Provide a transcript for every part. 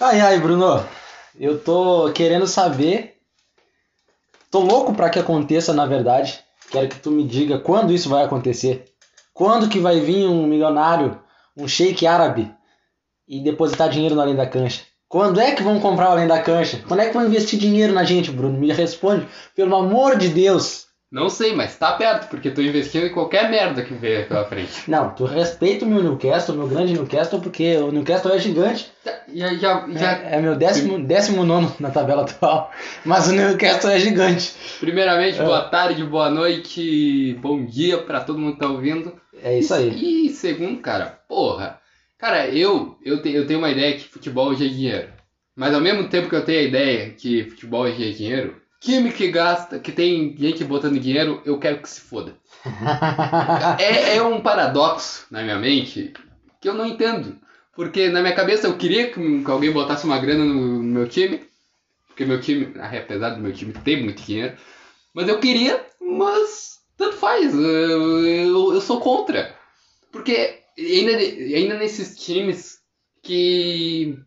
Ai, ai, Bruno. Eu tô querendo saber. Tô louco pra que aconteça, na verdade. Quero que tu me diga quando isso vai acontecer. Quando que vai vir um milionário, um sheik árabe e depositar dinheiro no Além da Cancha? Quando é que vão comprar o Além da Cancha? Quando é que vão investir dinheiro na gente, Bruno? Me responde, pelo amor de Deus. Não sei, mas tá perto, porque tô investindo em qualquer merda que vier pela frente. Não, tu respeita o meu Newcastle, o meu grande Newcastle, porque o Newcastle é gigante. Já, já, já... É, é meu décimo, décimo nono na tabela atual, mas o Newcastle é gigante. Primeiramente, boa tarde, boa noite, bom dia pra todo mundo que tá ouvindo. É isso aí. E segundo, cara, porra. Cara, eu, eu, te, eu tenho uma ideia que futebol hoje é dinheiro. Mas ao mesmo tempo que eu tenho a ideia que futebol hoje é dinheiro, time que gasta, que tem gente botando dinheiro, eu quero que se foda. é, é um paradoxo na minha mente que eu não entendo. Porque na minha cabeça eu queria que, que alguém botasse uma grana no, no meu time. Porque meu time, apesar do meu time ter muito dinheiro, mas eu queria, mas tanto faz. Eu, eu, eu sou contra. Porque ainda, ainda nesses times que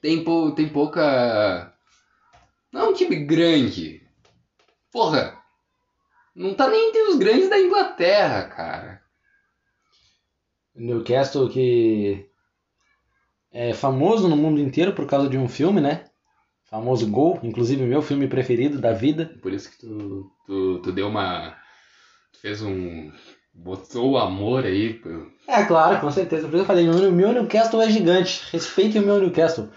tem, pou, tem pouca. Não é um time grande. Porra! Não tá nem entre os grandes da Inglaterra, cara. Newcastle que é famoso no mundo inteiro por causa de um filme, né? Famoso Gol, inclusive meu filme preferido da vida. Por isso que tu, tu, tu deu uma. Tu fez um. Botou o amor aí. Pô. É, claro, com certeza. Por isso eu falei, o meu Newcastle é gigante. Respeite o meu Newcastle.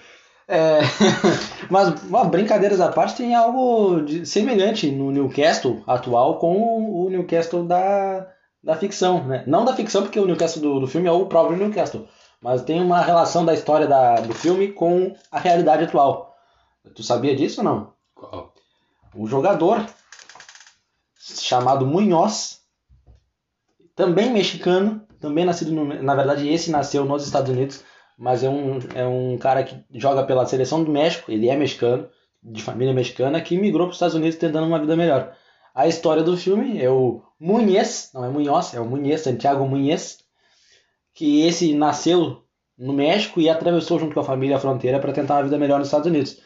É... Mas, uma brincadeiras à parte, tem algo de... semelhante no Newcastle atual com o Newcastle da, da ficção, né? Não da ficção, porque o Newcastle do, do filme é o próprio Newcastle. Mas tem uma relação da história da, do filme com a realidade atual. Tu sabia disso ou não? Qual? Um jogador chamado Munhoz, também mexicano, também nascido no, na verdade esse nasceu nos Estados Unidos, mas é um, é um cara que joga pela seleção do México, ele é mexicano, de família mexicana, que migrou para os Estados Unidos tentando uma vida melhor. A história do filme é o Munhez, não é Munhoz, é o Munhez, Santiago Munhez, que esse nasceu no México e atravessou junto com a família a fronteira para tentar uma vida melhor nos Estados Unidos.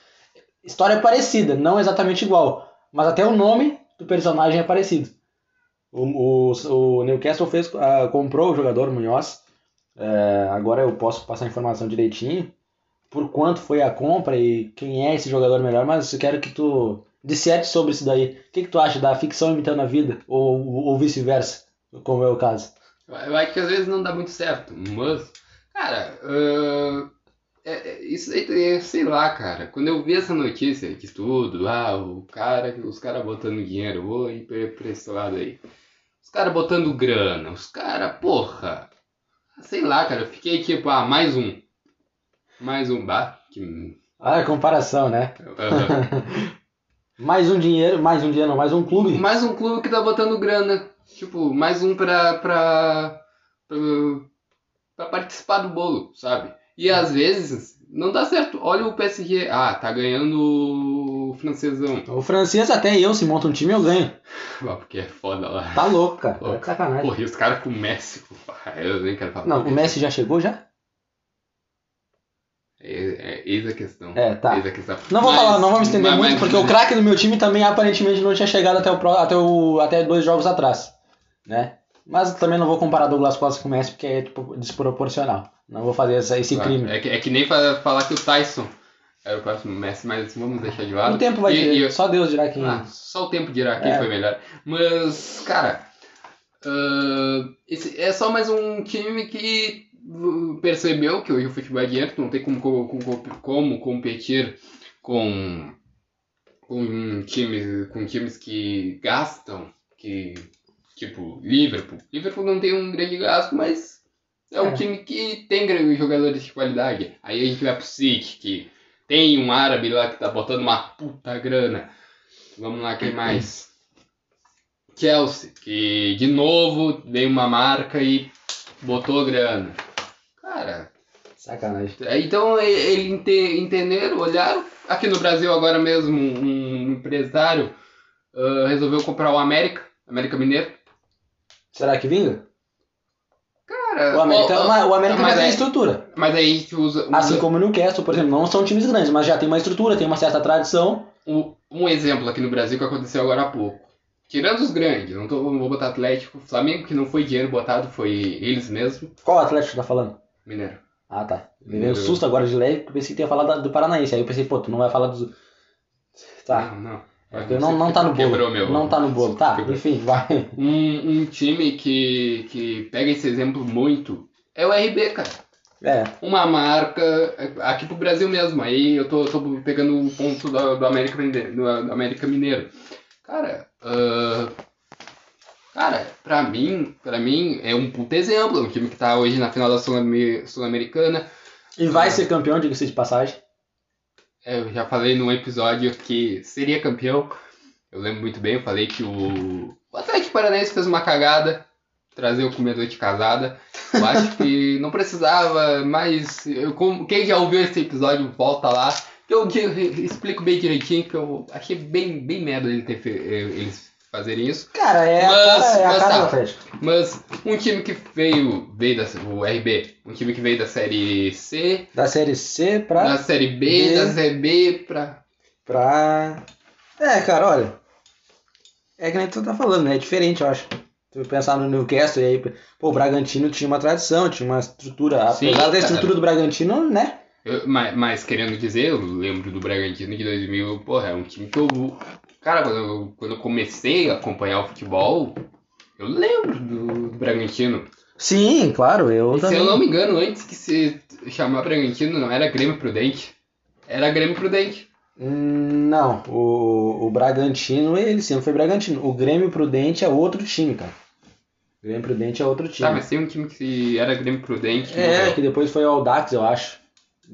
História parecida, não exatamente igual, mas até o nome do personagem é parecido. O, o, o Newcastle fez, uh, comprou o jogador Munhoz. Uh, agora eu posso passar a informação direitinho por quanto foi a compra e quem é esse jogador melhor, mas eu quero que tu disserte sobre isso daí. O que, que tu acha da ficção imitando a vida ou, ou vice-versa, como é o caso? Eu acho que às vezes não dá muito certo, mas, cara, uh, é, é, isso aí, sei lá, cara. Quando eu vi essa notícia que tudo, ah, o cara, os caras botando dinheiro, vou ir pra esse lado aí. Os caras botando grana, os caras, porra. Sei lá, cara, eu fiquei tipo, ah, mais um. Mais um bar. Que... Ah, comparação, né? Uhum. mais um dinheiro, mais um dinheiro, mais um clube. Mais um clube que tá botando grana. Tipo, mais um pra, pra, pra, pra participar do bolo, sabe? E às vezes não dá certo. Olha o PSG. Ah, tá ganhando francesão. O francês até eu, se monta um time, eu ganho. Ah, porque é foda lá. Tá louco, cara. Louco. É sacanagem. Porra, e os caras com o Messi. Eu nem quero falar. Não, o Messi já chegou já? É, é, eis a questão. É, tá. Eis a questão. Não vou Mas- falar, não vamos estender mas- muito, mas- porque o craque do meu time também aparentemente não tinha chegado até, o, até, o, até dois jogos atrás, né? Mas também não vou comparar Douglas Costa com o Messi, porque é tipo, desproporcional. Não vou fazer essa- esse Claro, crime. É que, é que nem fa- falar que o Tyson era o próximo Messi, mas vamos deixar de lado. O tempo vai E- e- só Deus dirá quem. Ah, só o tempo dirá quem É. foi melhor. Mas, cara, ah, esse é só mais um time que uh, percebeu que hoje o futebol é dinheiro, não tem como, co- co- como competir com, com, times, com times que gastam, que tipo Liverpool. Liverpool não tem um grande gasto, mas é um É. time que tem jogadores de qualidade. Aí a gente vai pro City, que tem um árabe lá que tá botando uma puta grana. Vamos lá, quem mais? Chelsea, que de novo veio uma marca e botou grana. Cara, Sacanagem. então e- ele ente- entenderam, olharam. Aqui no Brasil agora mesmo um empresário ah, resolveu comprar o América, América Mineiro. Será que vinga? Cara, Cara, O América, ó, ó, mas o América mas já tem é- estrutura. Mas aí tu usa. usa Assim como o Newcastle, por exemplo, não são times grandes, mas já tem uma estrutura, tem uma certa tradição. um, um exemplo aqui no Brasil que aconteceu agora há pouco. Tirando os grandes, não, tô, não vou botar Atlético, Flamengo, que não foi dinheiro botado, foi eles mesmo. Qual Atlético tá falando? Mineiro. Ah, tá. Me veio um susto agora de leve, porque eu pensei que ia falar do Paranaense. Aí eu pensei, pô, tu não vai falar dos. Tá. Não, não. É porque não, não tá no bolo. Meu. Não tá no bolo. Tá, Quebrou. enfim, vai. Um, um time que, que pega esse exemplo muito é o RB, cara. É. Uma marca, aqui pro Brasil mesmo, aí eu tô, tô pegando o ponto do, do, América, Mineiro, do, América Mineiro. Cara, ah, cara, pra mim, pra mim é um puto exemplo, um time que tá hoje na final da Sul-Ame- Sul-Americana. E vai ser campeão, diga-se de passagem. É, Eu já falei num episódio que seria campeão. Eu lembro muito bem, eu falei que o, o Atlético Paranaense fez uma cagada, trazer o comedor de casada. Eu acho que não precisava, mas eu, como- quem já ouviu esse episódio, volta lá. Eu, que eu explico bem direitinho, que eu achei bem, bem merda ele ter eh, eles fazerem isso. Cara, é Mas- a cara, é a mas cara tá. Atlético. Mas um time que veio, veio da, o RB, um time que veio da série C, Da série C pra. da série B, B. da série B pra. pra. É, cara, olha. É que nem tu tá falando, né? É diferente, eu acho. Tu pensar no Newcastle e aí. Pô, o Bragantino tinha uma tradição, tinha uma estrutura. Sim, Apesar da cara. estrutura do Bragantino, né? Eu- mas, mas querendo dizer, eu lembro do Bragantino de 2000, porra, é um time que eu. Cara, quando eu, quando eu comecei a acompanhar o futebol, eu lembro do, do Bragantino. Sim, claro, eu E se também. eu não me engano, antes que se chamar Bragantino, não era Grêmio Prudente. Era Grêmio Prudente. Hum, Não, o, o Bragantino, ele sempre foi Bragantino. O Grêmio Prudente é outro time, cara. O Grêmio Prudente é outro time. Tá, mas tem um time que era Grêmio Prudente. que É, que depois foi ao Dax, eu acho.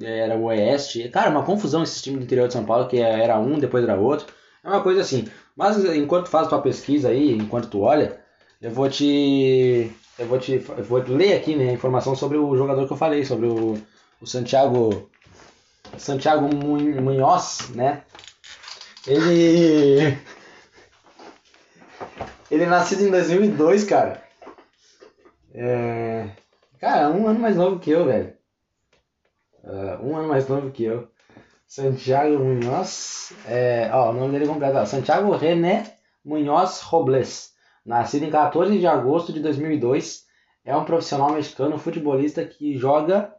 Era o Oeste. Cara, uma confusão esses times do interior de São Paulo, que era um, depois era outro. É uma coisa assim. Mas enquanto faz tua pesquisa aí, enquanto tu olha, eu vou te. Eu vou te. Eu vou ler aqui, né, a informação sobre o jogador que eu falei, sobre o, o Santiago. Santiago Mun- Munhoz, né? Ele. Ele é nascido em 2002, cara. É. Cara, um ano mais novo que eu, velho. Ah, um ano mais novo que eu. Santiago Munhoz. É, ó, o nome dele é completo. ó, Santiago René Munhoz Robles. Nascido em 14 de agosto de 2002. É um profissional mexicano futebolista que joga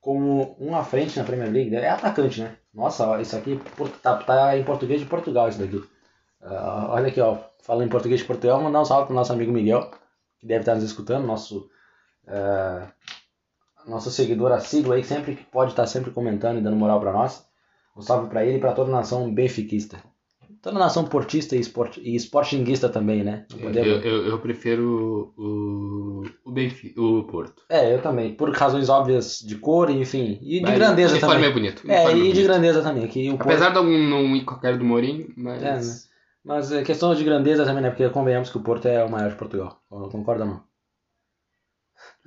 como um à frente na Premier League. É atacante, né? Nossa, ó, isso aqui tá, tá em português de Portugal, isso daqui. Ah, olha aqui, ó. Falando em português de Portugal, mandar um salve pro nosso amigo Miguel, que deve estar nos escutando, nosso ah, nosso seguidor assíduo aí, sempre que pode estar sempre comentando e dando moral pra nós. Um salve pra ele e pra toda a nação benfiquista. Toda a nação portista e, esport, e sportinguista também, né? Eu, eu, eu prefiro o, o, Benfica, o Porto. É, eu também. Por razões óbvias de cor, enfim. E de Mas grandeza o também. é bonito. o É, uniforme e de bonito. grandeza também. Que o Porto- Apesar de eu não ir com a cara do Mourinho, mas. É, né? Mas é questão de grandeza também, né? Porque convenhamos que o Porto é o maior de Portugal. Concorda ou não?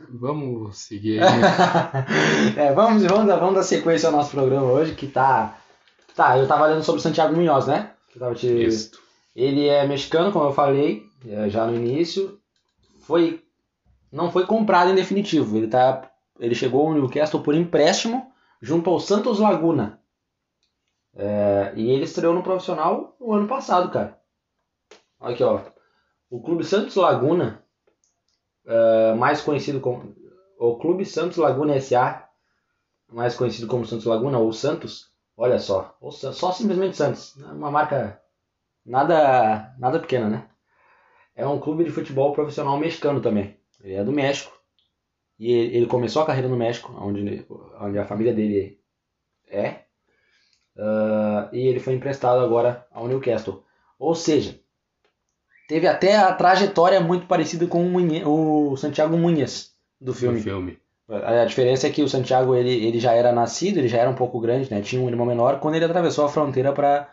Vamos seguir aí. é, vamos, vamos, dar, vamos dar sequência ao nosso programa hoje, que tá. Tá, eu tava lendo sobre o Santiago Munhoz, né? Que tava te... Isso. Ele é mexicano, como eu falei, é, já no início. Foi. Não foi comprado em definitivo. Ele, tá, ele chegou ao Newcastle por empréstimo junto ao Santos Laguna. É, e ele estreou no profissional no ano passado, cara. Olha aqui, ó. O Clube Santos Laguna, é, mais conhecido como. O Clube Santos Laguna SA, mais conhecido como Santos Laguna, ou Santos, olha só. Ou só simplesmente Santos. Uma marca nada, nada pequena, né? É um clube de futebol profissional mexicano também. Ele é do México. E ele começou a carreira no México, onde, onde a família dele é. Ah, e ele foi emprestado agora ao Newcastle. Ou seja, teve até a trajetória muito parecida com o, Munhe- o Santiago Munhas do filme. No filme. A diferença é que o Santiago ele, ele já era nascido, ele já era um pouco grande, né? Tinha um irmão menor quando ele atravessou a fronteira para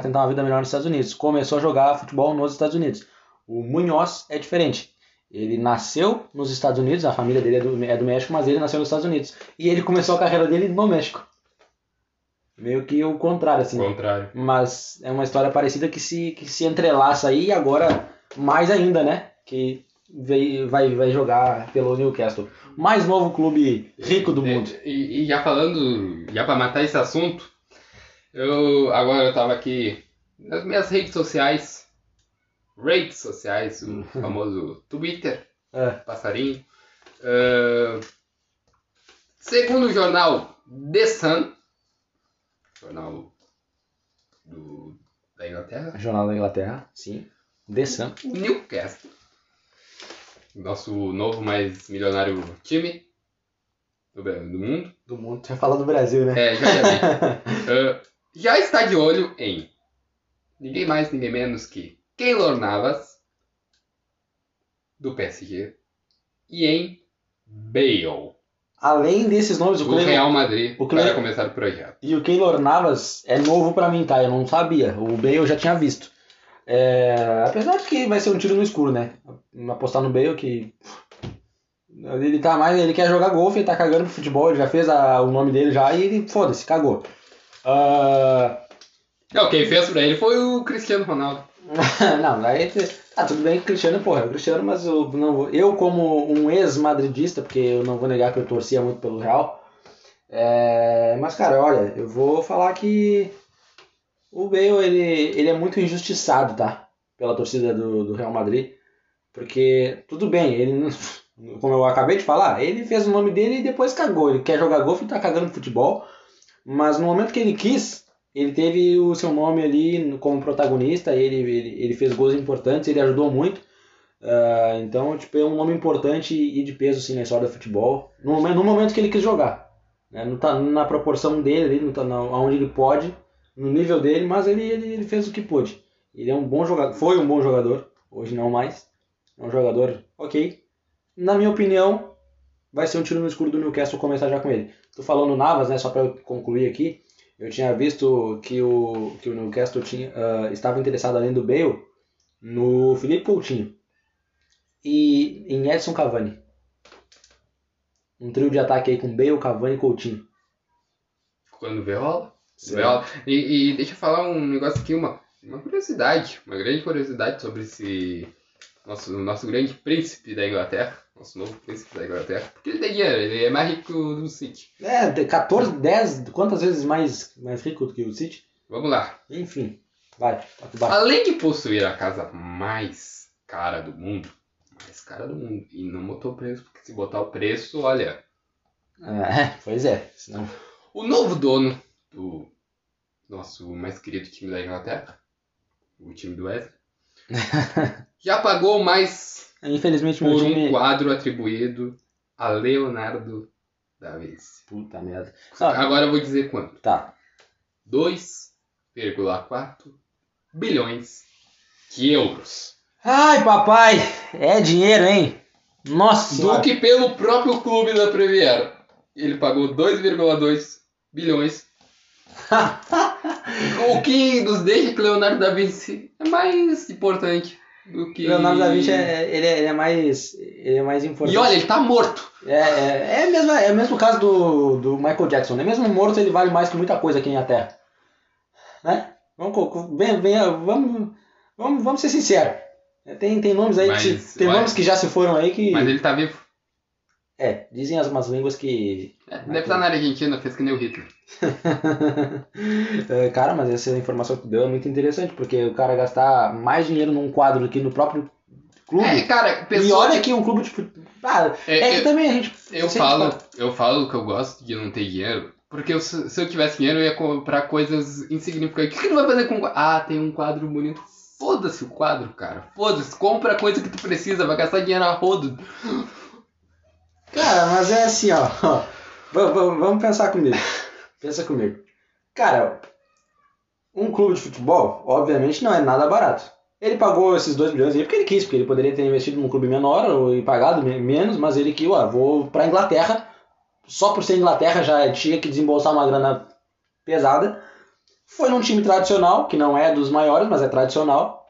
tentar uma vida melhor nos Estados Unidos. Começou a jogar futebol nos Estados Unidos. O Munhoz é diferente. Ele nasceu nos Estados Unidos, a família dele é do, é do México, mas ele nasceu nos Estados Unidos. E ele começou a carreira dele no México. Meio que o contrário, assim. Ao contrário. Mas é uma história parecida que se, que se entrelaça aí e agora mais ainda, né? Que vai, vai, vai jogar pelo Newcastle. Mais novo clube rico do mundo. E, e já falando, já para matar esse assunto, eu agora eu tava aqui nas minhas redes sociais, redes sociais, o famoso Twitter, É. passarinho. Ah, segundo o jornal The Sun, jornal do, da Inglaterra, Jornal da Inglaterra, sim. The Sun. Newcastle, nosso novo mais milionário time do, do mundo, Do mundo. Ia falar do Brasil, né? é, já, já. Ah, já está de olho em ninguém mais, ninguém menos que Keylor Navas, do PSG, e em Bale, Além desses nomes, o Cleveland- Real Madrid, o Cleveland- para começar o projeto. E o Keylor Navas é novo pra mim, tá? Eu não sabia. O Bale eu já tinha visto. É, apesar de que vai ser um tiro no escuro, né? Apostar no Bale que. Ele tá mais. Ele quer jogar golfe, ele tá cagando pro futebol, ele já fez a- o nome dele já e ele, foda-se, cagou. Ah, Não, quem fez pra ele foi o Cristiano Ronaldo. não, daí. Ah, tudo bem Cristiano, porra, é Cristiano, mas eu, não, eu como um ex-madridista, porque eu não vou negar que eu torcia muito pelo Real. é, mas, cara, olha, eu vou falar que o Bale, ele, ele é muito injustiçado, tá? Pela torcida do, do Real Madrid. Porque, tudo bem, ele Como eu acabei de falar, ele fez o nome dele e depois cagou. Ele quer jogar golfe e tá cagando futebol. Mas no momento que ele quis, ele teve o seu nome ali como protagonista, ele, ele, ele fez gols importantes, ele ajudou muito. Ah, então, tipo, é um nome importante e de peso assim, na história do futebol. No momento, no momento que ele quis jogar. Né? Tá na proporção dele, não tá na, onde ele pode, no nível dele, mas ele, ele, ele fez o que pôde. Ele é um bom jogador, foi um bom jogador, hoje não mais. É um jogador ok. Na minha opinião, vai ser um tiro no escuro do Newcastle começar já com ele. Tô falando Navas, né? Só para concluir aqui. Eu tinha visto que o, que o Newcastle tinha, ah, estava interessado além do Bale no Felipe Coutinho e em Edson Cavani. Um trio de ataque aí com Bale, Cavani e Coutinho. Quando. Vê rola. E, e deixa eu falar um negócio aqui, uma, uma curiosidade, uma grande curiosidade sobre esse nosso, nosso grande príncipe da Inglaterra, nosso novo príncipe da Inglaterra, porque ele tem dinheiro, ele é mais rico do City. É, de 14, 10, quantas vezes mais, mais rico do que o City? Vamos lá. Enfim, vai, barco. Além de possuir a casa mais cara do mundo, mais cara do mundo, e não botou preço, porque se botar o preço, olha, É, pois é, senão... o novo dono do nosso mais querido time da Inglaterra, o time do Wesley, já pagou mais Infelizmente meu por um time... quadro atribuído a Leonardo da Vinci. Puta merda. Ah, Agora eu vou dizer quanto. tá, 2,4 bilhões de euros. Ai, papai, é dinheiro, hein? Nossa Do senhora. que pelo próprio clube da Premier. Ele pagou 2,2 bilhões. o que nos deixa que Leonardo da Vinci é mais importante do que. Leonardo da Vinci é, ele é, ele é mais ele é mais importante. E olha, ele tá morto. É, é, é, mesmo, é o mesmo caso do, do Michael Jackson, né? Mesmo morto ele vale mais que muita coisa aqui na Terra. Né? Vamos, vem, vem, vamos, vamos, vamos ser sinceros. Tem, tem nomes aí, Mas, que, tem olha, nomes que já se foram aí que. Mas ele tá vivo. É, dizem as umas línguas que. É, deve estar na Argentina, fez que nem o Hitler. É, cara, mas essa informação que tu deu é muito interessante, porque o cara gastar mais dinheiro num quadro do que no próprio clube. É, cara, e olha que um clube de futebol. Ah, É, é, que eu- também a gente. Eu falo, eu falo que eu gosto de não ter dinheiro, porque eu- se eu tivesse dinheiro eu ia comprar coisas insignificantes. O que que tu vai fazer com? Ah, tem um quadro bonito. Foda-se o quadro, cara. Foda-se. Compra a coisa que tu precisa, vai gastar dinheiro a rodo. Cara, mas é assim, ó. ó. Va- va- Vamos pensar comigo. Pensa comigo. Cara, um clube de futebol, obviamente, não é nada barato. Ele pagou esses 2 milhões aí porque ele quis, porque ele poderia ter investido num clube menor ou e pagado me- menos, mas ele que, ó, vou pra Inglaterra, só por ser Inglaterra já tinha que desembolsar uma grana pesada. Foi num time tradicional, que não é dos maiores, mas é tradicional.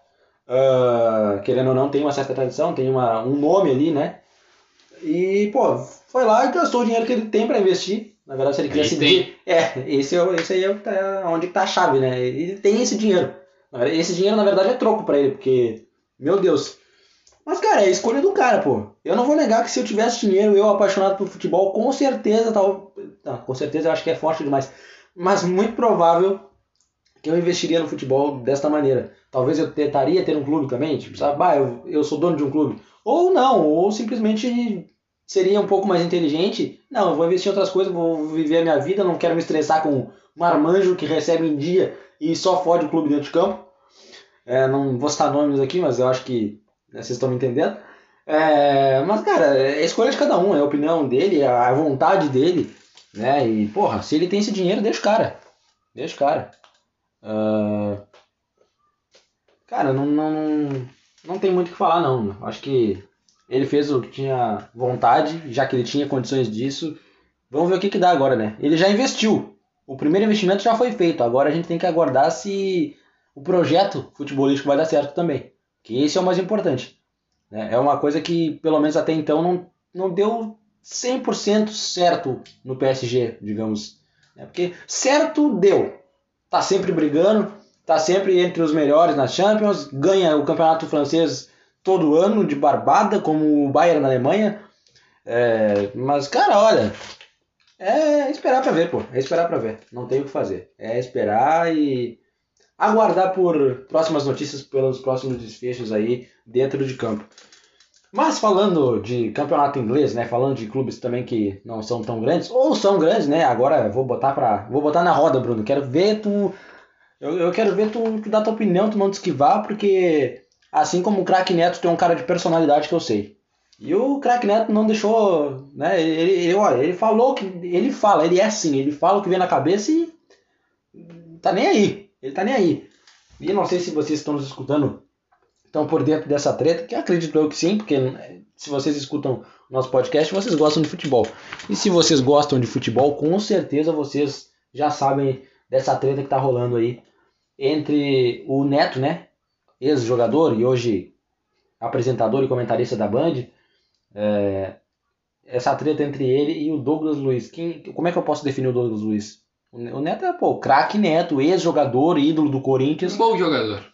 Ah, querendo ou não, tem uma certa tradição, tem uma, um nome ali, né? E, pô, foi lá e gastou o dinheiro que ele tem pra investir. Na verdade, se ele quisesse... Di- É, esse, é, esse aí é tá- onde tá a chave, né? Ele tem esse dinheiro. Esse dinheiro, na verdade, é troco pra ele, porque, meu Deus, Mas, cara, é a escolha do cara, pô. Eu não vou negar que se eu tivesse dinheiro, eu apaixonado por futebol, com certeza, tal. Não, com certeza eu acho que é forte demais. Mas muito provável eu investiria no futebol desta maneira. Talvez eu tentaria ter um clube também, tipo, sabe, bah, eu, eu sou dono de um clube. Ou não, ou simplesmente seria um pouco mais inteligente. Não, eu vou investir em outras coisas, vou viver a minha vida, não quero me estressar com um marmanjo que recebe em dia e só fode o clube dentro de campo. É, não vou citar nomes aqui, mas eu acho que né, vocês estão me entendendo. É, mas, cara, é a escolha de cada um, é a opinião dele, é a vontade dele, né? E, porra, se ele tem esse dinheiro, deixa o cara. Deixa o cara. Uh, cara, não, não, não tem muito o que falar, não. Acho que ele fez o que tinha vontade, já que ele tinha condições disso. Vamos ver o que, que dá agora, né? Ele já investiu. O primeiro investimento já foi feito. Agora a gente tem que aguardar se o projeto futebolístico vai dar certo também. Que esse é o mais importante. Né? É uma coisa que, pelo menos até então, não, não deu 100% certo no PSG, digamos. Né? Porque certo deu. Tá sempre brigando, tá sempre entre os melhores nas Champions, ganha o campeonato francês todo ano de barbada, como o Bayern na Alemanha. É, mas, cara, olha, é esperar pra ver, pô. É esperar pra ver. Não tem o que fazer. É esperar e aguardar por próximas notícias pelos próximos desfechos aí dentro de campo. Mas falando de campeonato inglês, né, falando de clubes também que não são tão grandes, ou são grandes, né, agora vou botar para vou botar na roda, Bruno, quero ver tu, eu, eu quero ver tu, dar tua opinião, tu não te esquivar, porque assim como o craque Neto tem um cara de personalidade que eu sei. E o craque Neto não deixou, né, ele, ele, olha, ele falou que, ele fala, ele é assim, ele fala o que vem na cabeça e tá nem aí, ele tá nem aí. E não sei se vocês estão nos escutando, estão por dentro dessa treta, que acredito eu que sim, porque se vocês escutam nosso podcast, vocês gostam de futebol. E se vocês gostam de futebol, com certeza vocês já sabem dessa treta que tá rolando aí entre o Neto, né? Ex-jogador e hoje apresentador e comentarista da Band. É, essa treta entre ele e o Douglas Luiz. Quem, como é que eu posso definir o Douglas Luiz? O Neto é, pô, craque Neto, ex-jogador, ídolo do Corinthians. Um bom jogador.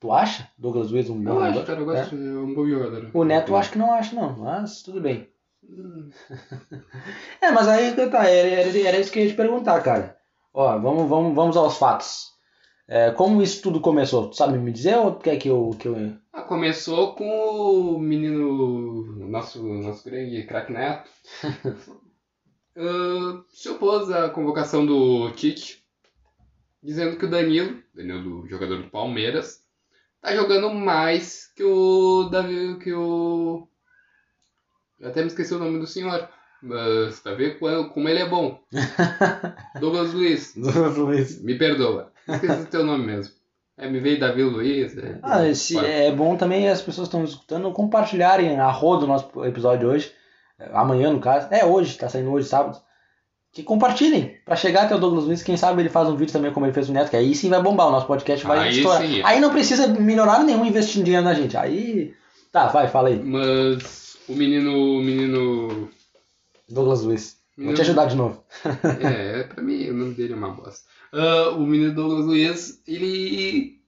Tu acha? Douglas Luiz um bom eu jogador? acho, cara, eu gosto é. um bom jogador. O Neto eu acho que não acho, não, mas tudo bem. Hum. é, mas aí tá, era, era isso que eu ia te perguntar, cara. Ó, vamos, vamos, vamos aos fatos. É, como isso tudo começou? Tu sabe me dizer ou quer que eu. Que eu... Ah, começou com o menino. Nosso, nosso grande craque Neto. uh, se opôs à convocação do Tite, dizendo que o Danilo, Danilo do jogador do Palmeiras, tá jogando mais que o Davi, que o eu até me esqueci o nome do senhor, mas tá vendo como ele é bom. Douglas Luiz. Douglas Luiz. Me perdoa. Esqueci o teu nome mesmo. É, me veio Davi Luiz. É, ah, esse, é bom também as pessoas estão escutando compartilharem a roda do nosso episódio hoje amanhã no caso, é hoje, tá saindo hoje, sábado, que compartilhem, para chegar até o Douglas Luiz, quem sabe ele faz um vídeo também como ele fez o Neto, que aí sim vai bombar, o nosso podcast vai aí estourar. Sim. Aí não precisa melhorar nenhum investindo dinheiro na gente, aí... Tá, vai, fala aí. Mas o menino... O menino... Douglas Luiz. Menino... Vou te ajudar de novo. é, pra mim o nome dele é uma bosta. Uh, o menino Douglas Luiz, ele...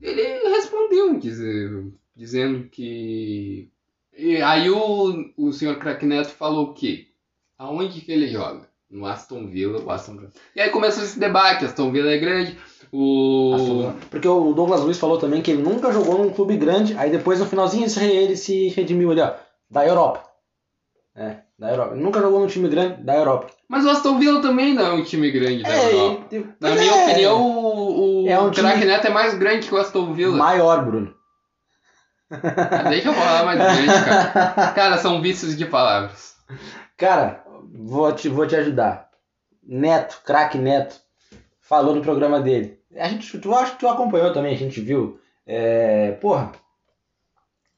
Ele respondeu, dizendo, dizendo que e aí o, o senhor Crack Neto falou o quê? Aonde que ele joga? No Aston Villa, o Aston Villa. E aí começou esse debate, Aston Villa é grande, o... Porque o Douglas Luiz falou também que ele nunca jogou num clube grande, aí depois no finalzinho ele se redimiu ali, ó, da Europa. É, da Europa. Ele nunca jogou num time grande da Europa. Mas o Aston Villa também não é um time grande da é, Europa. Na minha é, opinião, o, o é um Crack Neto é mais grande que o Aston Villa. Maior, Bruno. Deixa eu falar mais grande, cara. Cara, são vícios de palavras. Cara, vou te, vou te ajudar. Neto, craque Neto, falou no programa dele. A gente, tu acho que tu acompanhou também, a gente viu. É, porra,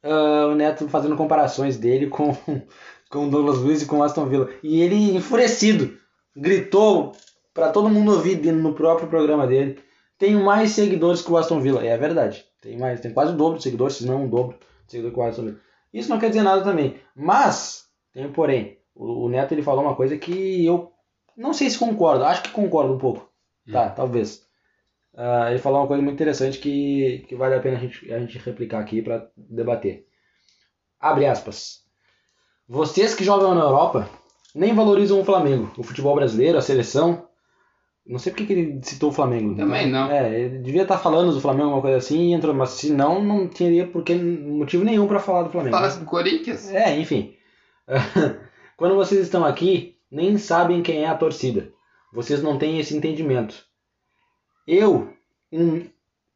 uh, o Neto fazendo comparações dele com, com o Douglas Luiz e com o Aston Villa. E ele, enfurecido, gritou para todo mundo ouvir no próprio programa dele. Tenho mais seguidores que o Aston Villa. É verdade. Tem mais, tem quase o dobro de seguidores, se não um dobro de seguidores que o Aston Villa. Isso não quer dizer nada também. Mas, tem um porém. O, o, Neto ele falou uma coisa que eu não sei se concordo. Acho que concordo um pouco. Hum. Tá, talvez. Uh, ele falou uma coisa muito interessante que, que vale a pena a gente, a gente replicar aqui para debater. Abre aspas. Vocês que jogam na Europa nem valorizam o Flamengo, o futebol brasileiro, a seleção. Não sei porque que ele citou o Flamengo. Também não. É, ele devia estar falando do Flamengo, alguma coisa assim, e entrou, mas se não, não teria porque, motivo nenhum pra falar do Flamengo. Fala do Corinthians. É, enfim. Quando vocês estão aqui, nem sabem quem é a torcida. Vocês não têm esse entendimento. Eu, um,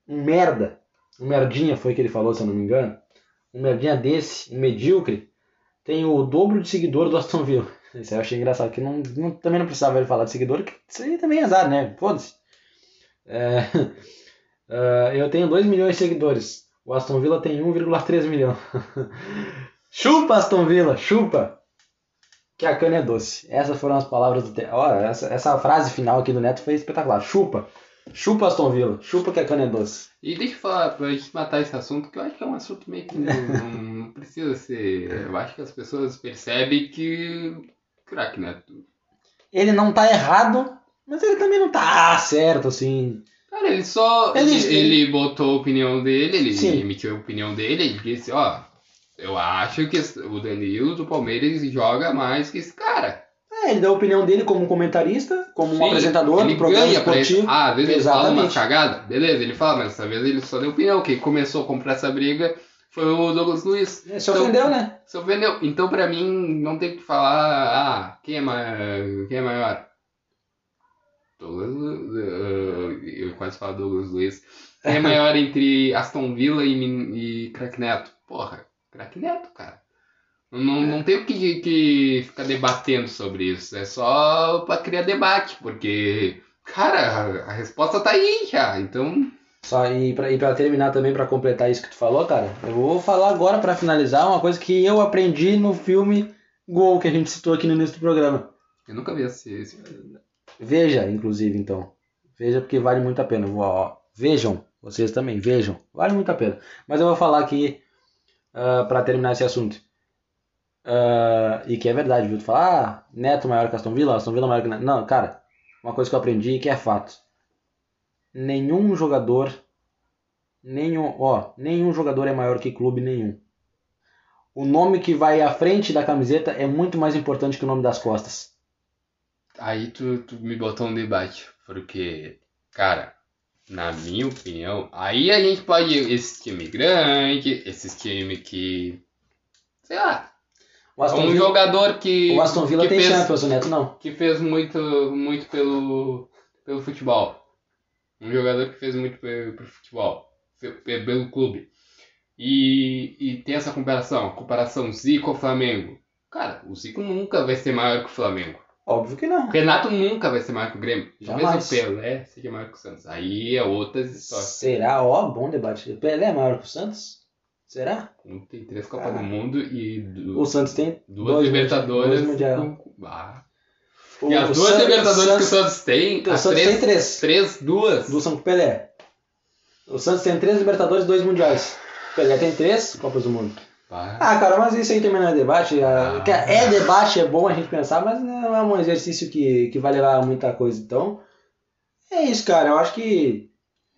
um merda, um merdinha foi que ele falou, se eu não me engano, um merdinha desse, um medíocre, tem o dobro de seguidor do Aston Villa. Isso eu achei engraçado, que não, não- também não precisava ele falar de seguidor, que isso aí também é azar, né? Foda-se. É, ah, eu tenho 2 milhões de seguidores. O Aston Villa tem 1,3 milhão. chupa, Aston Villa, chupa! Que a cana é doce. Essas foram as palavras do... Te... Essa, essa frase final aqui do Neto foi espetacular. Chupa! Chupa, Aston Villa. Chupa que a cana é doce. E deixa eu falar, pra gente matar esse assunto, que eu acho que é um assunto meio que não, não- não precisa ser. Eu acho que as pessoas percebem que. Crack, né? Ele não tá errado, mas ele também não tá certo, assim. Cara, ele só. Ele- Ele, ele botou a opinião dele, ele Sim. emitiu a opinião dele, ele disse, ó. Eu acho que o Danilo do Palmeiras joga mais que esse cara. É, ele deu a opinião dele como um comentarista, como um Sim, apresentador ele do programa ganha esportivo. Ah, às vezes ele fala uma Exatamente. cagada, beleza, ele fala, mas dessa vez ele só deu opinião. Quem começou a comprar essa briga foi o Douglas Luiz. É, Se Então- ofendeu, né? Se ofendeu. Então, pra mim, não tem que falar, ah, quem é, ma quem é maior? Douglas eh, Eu quase falo Douglas Luiz. Quem é maior entre Aston Villa e, e Crack Neto? Porra, Crack Neto, cara. Não, não tem o que, que ficar debatendo sobre isso. É só pra criar debate, porque, cara, a, resposta tá aí já. Então, Só, e, pra, e pra terminar também, pra completar isso que tu falou, cara, eu vou falar agora pra finalizar uma coisa que eu aprendi no filme Gol, que a gente citou aqui no início do programa. eu nunca vi esse, esse filme. Veja, inclusive, então. Veja porque vale muito a pena. Vou, ó, vejam, vocês também, vejam. Vale muito a pena. Mas eu vou falar aqui ah, pra terminar esse assunto. Ah, e que é verdade, viu? Tu fala, ah, Neto maior que Aston Villa, Aston Villa maior que Neto. Não, cara, uma coisa que eu aprendi que é fato. Nenhum jogador, nenhum, ó, nenhum jogador é maior que clube nenhum. O nome que vai à frente da camiseta é muito mais importante que o nome das costas. Aí tu, tu me botou um debate, porque, cara, na minha opinião, aí a gente pode. Esse time grande, esses time que. Sei lá. Um Villa- jogador que. O Aston Villa tem fez, Champions, o Neto não. Que fez muito, muito pelo, pelo futebol. Um jogador que fez muito pelo, pelo futebol. Pelo clube. E, e tem essa comparação, comparação Zico ao Flamengo. Cara, o Zico nunca vai ser maior que o Flamengo. Óbvio que não. O Renato nunca vai ser maior que o Grêmio. Talvez o Pelé seja maior que o Santos. Aí é outras histórias. Será? Ó, bom debate. O Pelé é maior que o Santos? Será? Um tem três Copas Ah. do Mundo e du- O Santos tem duas dois Libertadores. dois mundial. Ah. O- E as duas Santos- Libertadores que o Santos- Santos tem, o Santos três, tem três. três, duas. Do São Pelé. O Santos tem três Libertadores e dois Mundiais. O Pelé tem três Copas do Mundo. Ah. Ah, cara, mas isso aí também não é debate. Ah, Ah. É debate, é bom a gente pensar, mas não é um exercício que, que vai levar a muita coisa. Então, é isso, cara. Eu acho que.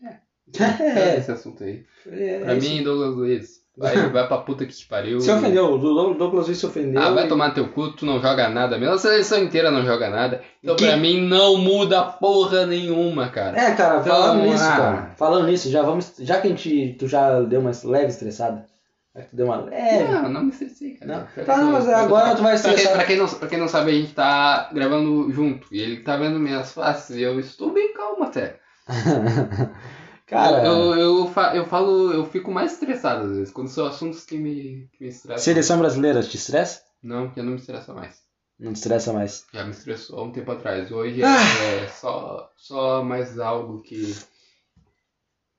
É É, esse assunto aí. é, Pra é isso. mim, Douglas Luiz, vai, vai pra puta que te pariu. Se ofendeu, o Doug- Douglas Luiz se ofendeu. Ah, vai e- tomar teu cu, tu não joga nada mesmo. A seleção inteira não joga nada. Então, Que- pra mim, não muda porra nenhuma, cara. É, cara, Então, falando nisso, cara. Falando nisso, já vamos. Já que a gente. Tu já deu uma leve estressada. Já que tu deu uma leve. Não, não me estressei, cara. Não. Pra Tá, não, mas agora tu vai pra quem, estressar. pra, quem não, pra quem não sabe, a gente tá gravando junto. E ele tá vendo minhas faces e eu estou bem calmo até. cara, Eu, eu, eu, fa- eu falo, eu fico mais estressado às vezes, quando são assuntos que me, que me estressam. seleção brasileira te estressa? Não, que não me estressa mais. Não te estressa mais. Já me estressou há um tempo atrás. Hoje Ah. é só, só mais algo que.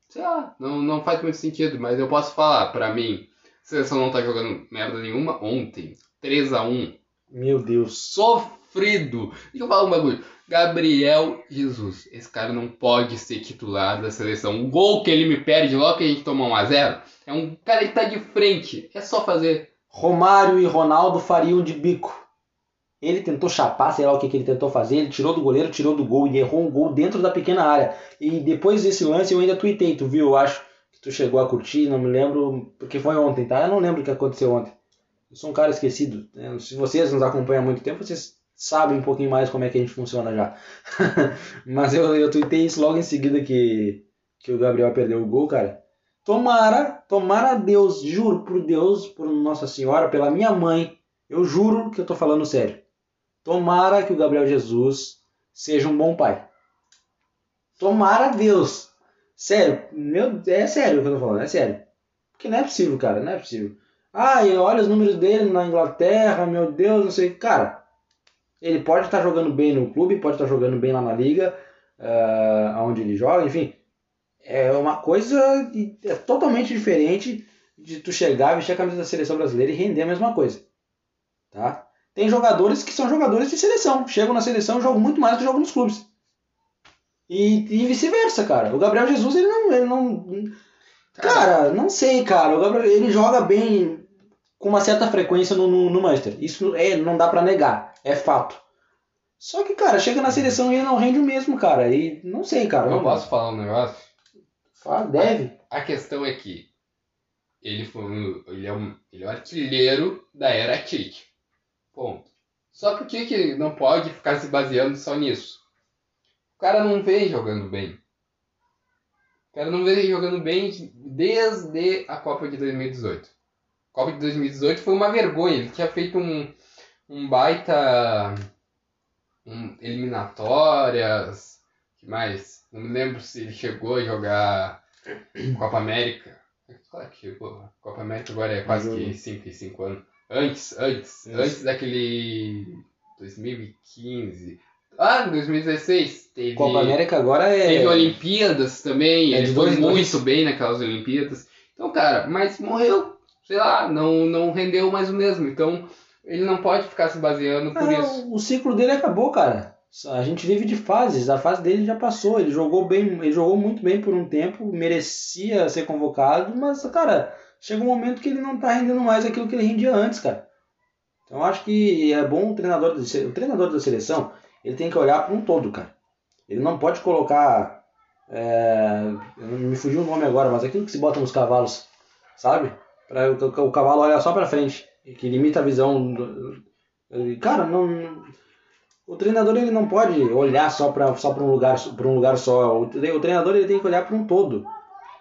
Sei lá, não, não faz muito sentido, mas eu posso falar, pra mim, seleção não tá jogando merda nenhuma ontem. 3x1. Meu Deus. Sofrido. Deixa eu falar um bagulho. Gabriel Jesus. Esse cara não pode ser titular da seleção. O gol que ele me perde logo que a gente toma 1x0 é um cara que tá de frente. É só fazer. Romário e Ronaldo fariam de bico. Ele tentou chapar, sei lá o que, que ele tentou fazer. Ele tirou do goleiro, tirou do gol e errou um gol dentro da pequena área. E depois desse lance eu ainda tuitei, tu viu? Eu acho tu chegou a curtir, não me lembro, porque foi ontem, tá? Eu não lembro o que aconteceu ontem. Eu sou um cara esquecido. né? Se vocês nos acompanham há muito tempo, vocês sabem um pouquinho mais como é que a gente funciona já. Mas eu, eu tuitei isso logo em seguida que, que o Gabriel perdeu o gol, cara. Tomara, tomara Deus, juro por Deus, por Nossa Senhora, pela minha mãe, eu juro que eu tô falando sério. Tomara que o Gabriel Jesus seja um bom pai. Tomara Deus. Sério, meu, é sério o que eu tô falando, é sério. Porque não é possível, cara, não é possível. Ah, e olha os números dele na Inglaterra, meu Deus, não sei. Cara, ele pode estar jogando bem no clube, pode estar jogando bem lá na liga, uh, onde ele joga, enfim. É uma coisa é totalmente diferente de tu chegar, vestir a camisa da seleção brasileira e render a mesma coisa. Tá? Tem jogadores que são jogadores de seleção. Chegam na seleção e jogam muito mais do que jogam nos clubes. E, e vice-versa, cara. O Gabriel Jesus, ele não. Ele não cara, não sei, cara. O Gabriel, ele joga bem com uma certa frequência no, no, no Manchester. Isso é, não dá para negar. É fato. Só que, cara, chega na seleção e ele não rende o mesmo, cara. E não sei, cara. Eu não posso falar um negócio? Fala, deve. A questão é que ele foi um, ele é um, ele é um artilheiro da era Tite. Ponto. Só que o que, que não pode ficar se baseando só nisso? O cara não vem jogando bem. O cara não vem jogando bem desde a Copa de 2018. A Copa de 2018 foi uma vergonha. Ele tinha feito um, um baita um, eliminatórias. que mais? Não me lembro se ele chegou a jogar Copa América. Claro que chegou. Copa América agora é quase que 5 e 5 anos. Antes, antes, antes daquele 2015. Ah, 2016 teve Copa América agora é. teve Olimpíadas também, É ele foi dois em dois. muito bem naquelas Olimpíadas. Então, cara, mas morreu, sei lá, não, não rendeu mais o mesmo. Então, ele não pode ficar se baseando por Ah, isso. O ciclo dele acabou, cara. A gente vive de fases, a fase dele já passou. Ele jogou bem, ele jogou muito bem por um tempo, merecia ser convocado, mas, cara, chega um momento que ele não tá rendendo mais aquilo que ele rendia antes, cara. Então acho que é bom o treinador, o treinador da seleção, ele tem que olhar para um todo, cara. Ele não pode colocar. É, me fugiu o nome agora, mas aquilo que se bota nos cavalos, sabe? Pra, o, o cavalo olha só pra frente, que limita a visão. do- Cara, não. O treinador ele não pode olhar só para só um lugar para um lugar só. O, o treinador ele tem que olhar para um todo.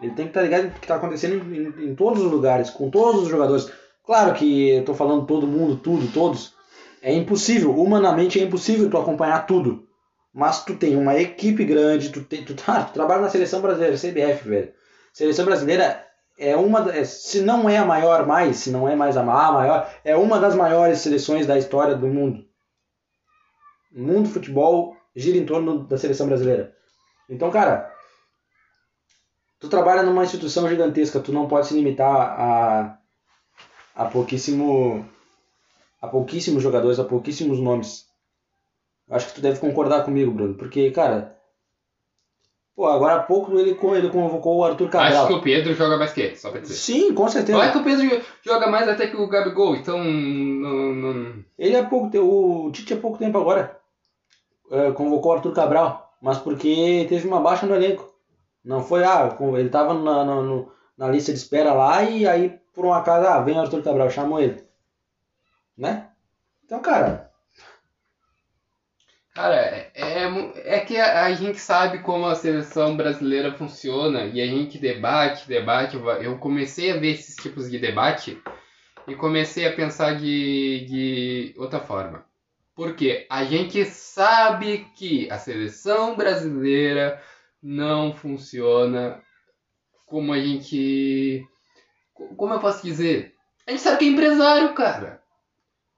Ele tem que estar ligado no que está acontecendo em, em- em todos os lugares, com todos os jogadores. Claro que tô falando todo mundo, tudo, todos. É impossível, humanamente é impossível tu acompanhar tudo. Mas tu tem uma equipe grande, tu, tem, tu, tá, tu trabalha na seleção brasileira, CBF, velho. Seleção brasileira é uma, é, se não é a maior mais, se não é mais a ma- a maior, é uma das maiores seleções da história do mundo. O mundo do futebol gira em torno da seleção brasileira. Então, cara, tu trabalha numa instituição gigantesca, tu não pode se limitar a, a pouquíssimo a pouquíssimos jogadores, a pouquíssimos nomes. Acho que tu deve concordar comigo, Bruno, porque, cara, pô, agora há pouco ele, ele convocou o Arthur Cabral. Acho que o Pedro joga mais que ele, só pra dizer. Sim, com certeza. Não é que o Pedro jo- joga mais até que o Gabigol, então não, não- Ele há pouco o Tite há pouco tempo agora eh, convocou o Arthur Cabral, mas porque teve uma baixa no elenco. Não foi, ah, ele tava na, na, na lista de espera lá e aí por um acaso, ah, vem o Arthur Cabral, chamou ele. Né? Então, cara, Cara, é, é, é que a, gente sabe como a seleção brasileira funciona e a gente debate, debate. Eu comecei a ver esses tipos de debate e comecei a pensar de, de outra forma. Porque a gente sabe que a seleção brasileira não funciona como a gente. co- Como eu posso dizer? A gente sabe que é empresário, cara.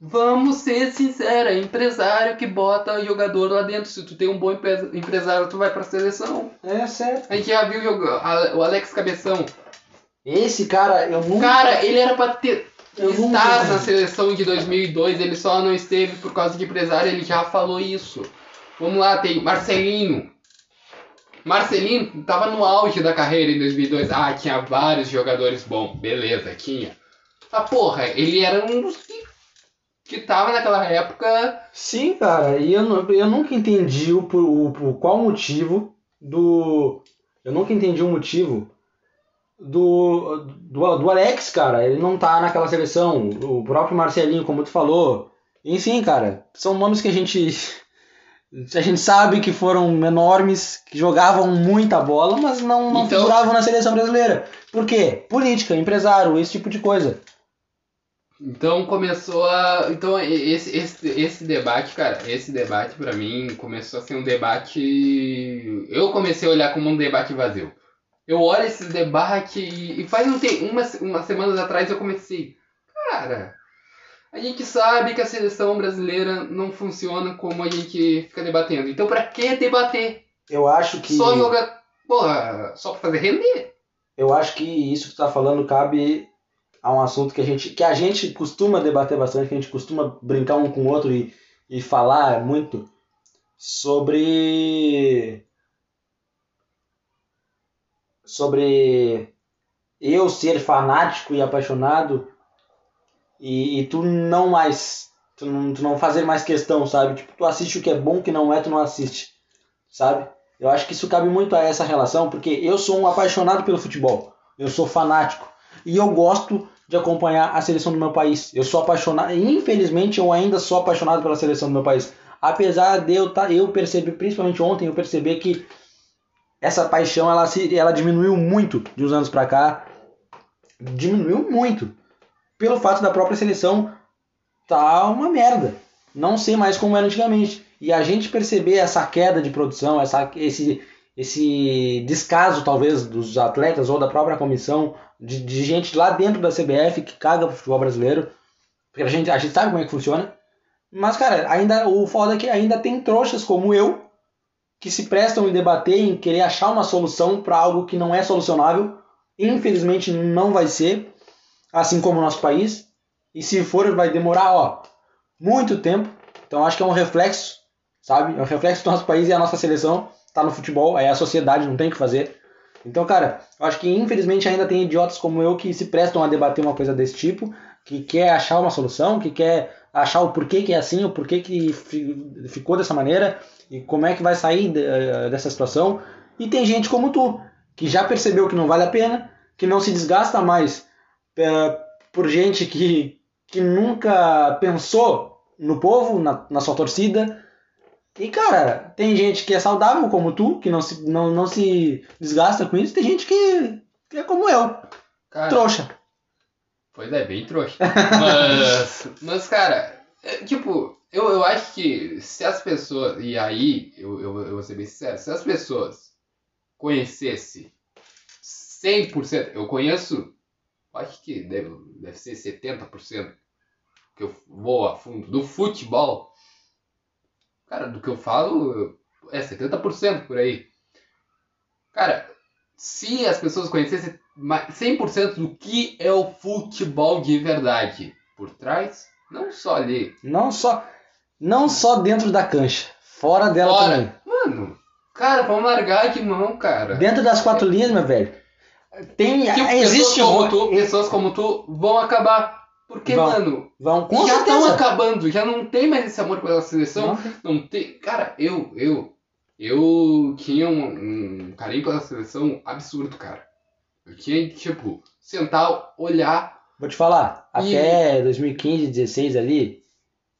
Vamos ser sinceros, é empresário que bota jogador lá dentro. Se tu tem um bom empre- empresário, tu vai pra seleção. é certo. A gente já viu o Alex Cabeção. Esse cara, eu nunca. Cara, ele era pra ter Eu estar na seleção de 2002, ele só não esteve por causa de empresário, ele já falou isso. Vamos lá, tem Marcelinho. Marcelinho tava no auge da carreira em 2002. Ah, tinha vários jogadores bons. Beleza, tinha. Ah, porra, ele era um dos que, que tava naquela época. Sim, cara, e eu, eu nunca entendi o, por- o, por qual motivo do. Eu nunca entendi o motivo do, do, do Alex, cara. Ele não tá naquela seleção. O próprio Marcelinho, como tu falou. Enfim, cara, são nomes que a gente. A gente sabe que foram enormes, que jogavam muita bola, mas não, não Então- figuravam na seleção brasileira. Por quê? Política, empresário, esse tipo de coisa. Então começou a. Então esse, esse, esse debate, cara, esse debate pra mim começou a ser um debate. Eu comecei a olhar como um debate vazio. Eu olho esse debate e, e faz um tempo, umas, umas semanas atrás eu comecei. Cara, a gente sabe que a seleção brasileira não funciona como a gente fica debatendo. Então pra que debater? Eu acho que. Só jogar. Porra, só pra fazer render? Eu acho que isso que tu tá falando cabe a um assunto que a gente, que a gente costuma debater bastante, que a gente costuma brincar um com o outro e, e falar muito sobre. sobre eu ser fanático e apaixonado e, e tu não mais. Tu não, tu não fazer mais questão, sabe? Tipo, tu assiste o que é bom, o que não é, tu não assiste, sabe? Eu acho que isso cabe muito a essa relação, porque eu sou um apaixonado pelo futebol. Eu sou fanático. E eu gosto de acompanhar a seleção do meu país. Eu sou apaixonado. Infelizmente, eu ainda sou apaixonado pela seleção do meu país. Apesar de eu, tá, eu perceber, principalmente ontem, eu perceber que essa paixão ela, se, ela diminuiu muito de uns anos pra cá. Diminuiu muito. Pelo fato da própria seleção tá uma merda. Não sei mais como era antigamente. E a gente perceber essa queda de produção, essa, esse, esse descaso talvez dos atletas ou da própria comissão, de, de gente lá dentro da CBF que caga pro futebol brasileiro. Porque a gente, a gente sabe como é que funciona. Mas, cara, ainda o foda é que ainda tem trouxas como eu que se prestam em debater, em querer achar uma solução para algo que não é solucionável. Infelizmente não vai ser, assim como o nosso país. E se for, vai demorar, ó, muito tempo. Então acho que é um reflexo, sabe? É um reflexo do nosso país e a nossa seleção tá no futebol, é a sociedade, não tem o que fazer. Então, cara, eu acho que infelizmente ainda tem idiotas como eu que se prestam a debater uma coisa desse tipo, que quer achar uma solução, que quer achar o porquê que é assim, o porquê que fi- ficou dessa maneira e como é que vai sair eh, dessa situação. E tem gente como tu, que já percebeu que não vale a pena, que não se desgasta mais eh, por gente que, que nunca pensou no povo, na, na sua torcida. E, cara, tem gente que é saudável como tu, que não se, não, não se desgasta com isso. Tem gente que, que é como eu, Cara, trouxa. Pois é, bem trouxa. Mas, mas cara, é, tipo, eu, eu acho que se as pessoas. E aí, eu, eu, eu vou ser bem sincero, se as pessoas conhecessem 100%, eu conheço, acho que deve, deve ser 70%, que eu vou a fundo, do futebol. Cara, do que eu falo, é 70% por aí. Cara, se as pessoas conhecessem ma- 100% do que é o futebol de verdade por trás, não só ali. Não só, não só dentro da cancha, fora dela Fora. também. Mano, cara, vamos largar de mão, cara. Dentro das quatro linhas, meu velho. Tem, Tipo, existe pessoas como tu, pessoas como tu vão acabar. Porque, Vão. mano, Vão, com já estão acabando, já não tem mais esse amor pela seleção. Não. Não tem. Cara, eu, eu, eu tinha um, um carinho pela seleção absurdo, cara. Eu tinha que, tipo, sentar, olhar. Vou te falar, E- até 2015, 16 ali,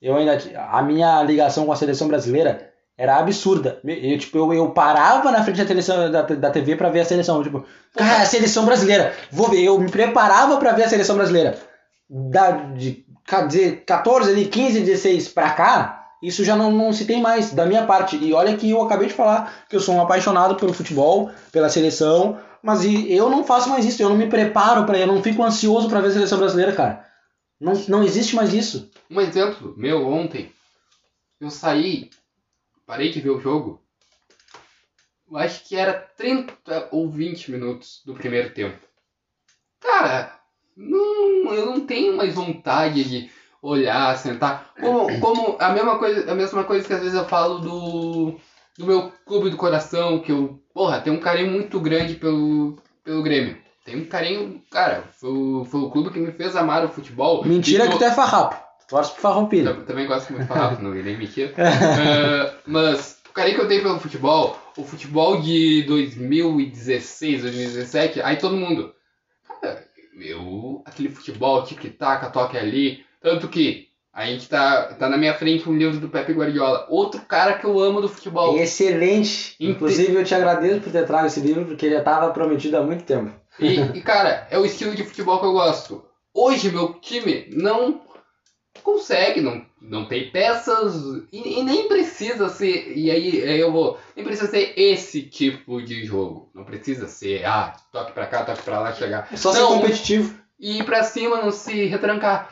eu ainda a minha ligação com a seleção brasileira era absurda. Eu, tipo, eu, eu parava na frente da, televisão, da, da TV pra ver a seleção, tipo, cara, a seleção brasileira, vou ver, eu me preparava pra ver a seleção brasileira. Da, de ca- dizer, 14 ali, 15, 16 pra cá, isso já não, não se tem mais da minha parte. E olha que eu acabei de falar que eu sou um apaixonado pelo futebol, pela seleção, mas eu não faço mais isso, eu não me preparo para, eu não fico ansioso pra ver a seleção brasileira, cara. Não, não existe mais isso. Um exemplo meu ontem, eu saí, parei de ver o jogo. Acho que era 30 ou 20 minutos do primeiro tempo. Cara, não, eu não tenho mais vontade de olhar, sentar. Como, como a mesma coisa, a mesma coisa que às vezes eu falo do, do meu clube do coração, que eu, porra, tenho um carinho muito grande pelo, pelo Grêmio. Tenho um carinho, cara, foi, o- foi o clube que me fez amar o futebol. Mentira que tu é farrapo. Tu torce pro farroupilha. eu também gosto muito de falar, não irei mentir. Eh, mas o carinho que eu tenho pelo futebol, o futebol de 2016, 2017, aí todo mundo. cara, eu, aquele futebol, tic-tac, toque ali, tanto que a gente tá, tá na minha frente um livro do Pepe Guardiola, outro cara que eu amo do futebol. Excelente. Inclusive, eu te agradeço por ter trago esse livro, porque ele já estava prometido há muito tempo. E, e, cara, é o estilo de futebol que eu gosto. Hoje, meu time não consegue, não, não tem peças e, e nem precisa ser. E aí, aí eu vou. Nem precisa ser esse tipo de jogo. Não precisa ser, ah, toque pra cá, toque pra lá, chegar. É só ser Não. competitivo. E ir pra cima, não se retrancar.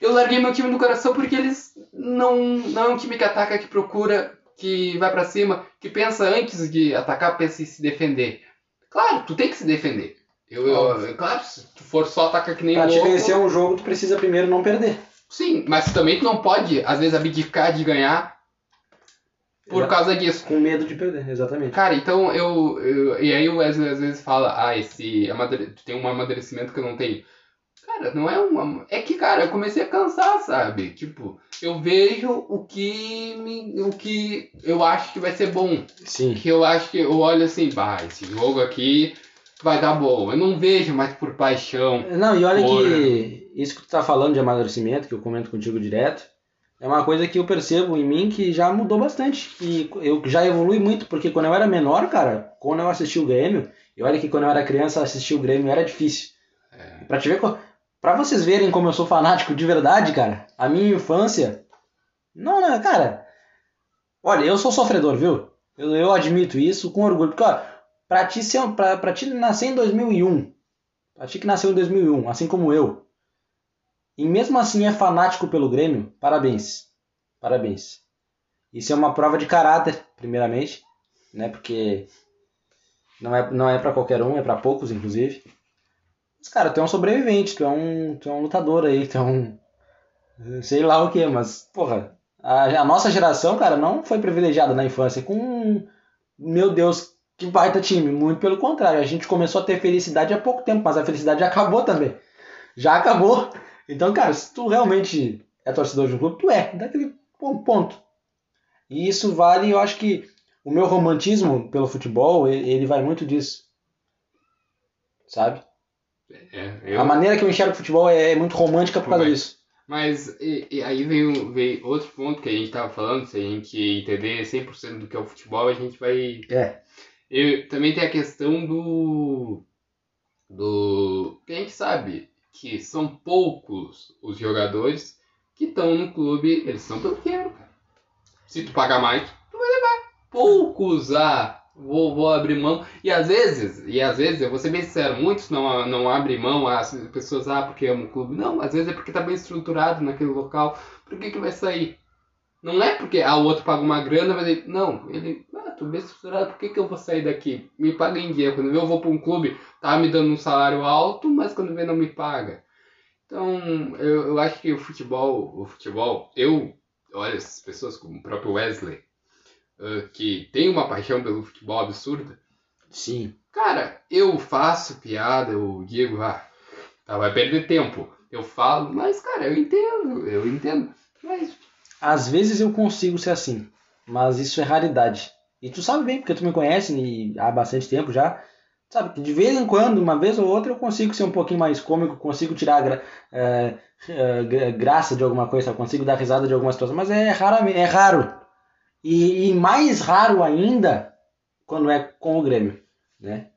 Eu larguei meu time do coração porque eles não, não é um time que ataca, que procura, que vai pra cima, que pensa antes de atacar, pensa em se defender. Claro, tu tem que se defender. Eu, eu, claro, se tu for só atacar que nem Pra te louco, vencer um jogo, tu precisa primeiro não perder. Sim, mas também tu não pode, às vezes, abdicar de ganhar por Exato. causa disso. Com medo de perder, exatamente. Cara, então eu, eu- E aí o Wesley às vezes fala, ah, esse amadure... tu tem um amadurecimento que eu não tenho. Cara, não é um. É que, cara, eu comecei a cansar, sabe? Tipo, eu vejo o que me, o que eu acho que vai ser bom. Sim. Que eu acho que eu olho assim, bah, esse jogo aqui vai dar bom. Eu não vejo mais por paixão. Não, e olha Porra. que isso que tu tá falando de amadurecimento, que eu comento contigo direto, é uma coisa que eu percebo em mim que já mudou bastante. Que eu já evolui muito, porque quando eu era menor, cara, quando eu assisti o Grêmio, e olha que quando eu era criança assistir o Grêmio era difícil. É. Pra te ver, pra vocês verem como eu sou fanático de verdade, cara, a minha infância. Não, não, cara. Olha, eu sou sofredor, viu? Eu, eu admito isso com orgulho. Porque, ó, pra ti, ser, pra, pra ti nascer em 2001, pra ti que nasceu em 2001, assim como eu, e mesmo assim é fanático pelo Grêmio, parabéns. Parabéns. Isso é uma prova de caráter, primeiramente, né? Porque não é, não é para qualquer um, é pra poucos, inclusive. Mas, cara, tu é um sobrevivente, tu é um, tu é um lutador aí, tu é um. sei lá o que, mas, porra, a, a nossa geração, cara, não foi privilegiada na infância com. Meu Deus, que baita time. Muito pelo contrário, a gente começou a ter felicidade há pouco tempo, mas a felicidade já acabou também. Já acabou. Então, cara, se tu realmente é torcedor de um clube, tu é, daquele ponto. E isso vale, eu acho que o meu romantismo pelo futebol, ele vai muito disso. Sabe? É, eu- A maneira que eu enxergo o futebol é muito romântica por causa Vai. disso. Mas e, e aí vem, vem outro ponto que a gente tava falando, se a gente entender 100% do que é o futebol, a gente vai. É. Eu, também tem a questão do. do. que a gente sabe que são poucos os jogadores que estão no clube, eles estão pelo dinheiro, cara. Se tu pagar mais, tu vai levar. Poucos, ah, vou, vou abrir mão. E às vezes, e às vezes, eu vou ser bem sincero, muitos não, não abrem mão, as pessoas, ah, porque amam o clube. Não, às vezes é porque tá bem estruturado naquele local. Por que que vai sair? Não é porque ah, o outro paga uma grana, mas ele. Não, ele. Tô bem estruturado, por que, que eu vou sair daqui? Me paga em dinheiro. Quando eu vou pra um clube, tá me dando um salário alto, mas quando vem não me paga. Então, eu, eu acho que o futebol, o futebol, eu, olha, essas pessoas como o próprio Wesley, ah, que tem uma paixão pelo futebol absurda, Sim. Cara, eu faço piada, eu digo, ah, tá, vai perder tempo. Eu falo, mas, cara, eu entendo, eu entendo. Mas, Às vezes eu consigo ser assim, mas isso é raridade. E tu sabe bem, porque tu me conhece há bastante tempo já. Sabe que de vez em quando, uma vez ou outra, eu consigo ser um pouquinho mais cômico, consigo tirar gra- é, gra- graça de alguma coisa, consigo dar risada de alguma situação, mas é, raramente, é raro. E, e mais raro ainda quando é com o Grêmio, né?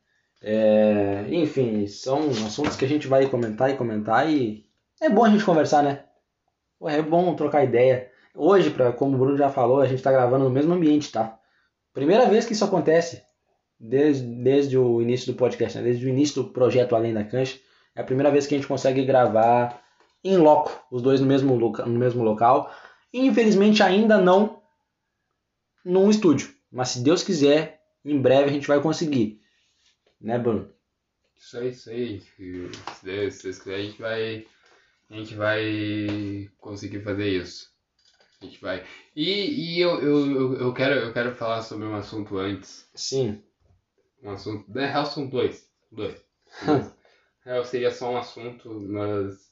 É, enfim, são assuntos que a gente vai comentar e comentar e é bom a gente conversar, né? É bom trocar ideia. Hoje, pra, como o Bruno já falou, a gente está gravando no mesmo ambiente, tá? Primeira vez que isso acontece desde, desde o início do podcast, né? desde o início do projeto Além da Cancha. É a primeira vez que a gente consegue gravar em loco, os dois no mesmo, loca, no mesmo local. Infelizmente, ainda não num estúdio. Mas se Deus quiser, em breve a gente vai conseguir. Né, Bruno? isso aí, isso aí. Se Deus, se Deus quiser, a gente vai. A gente vai conseguir fazer isso. A gente vai. E, e eu, eu, eu, quero, eu quero falar sobre um assunto antes. Sim. Um assunto. Na real são dois. Dois. Na real seria só um assunto, mas.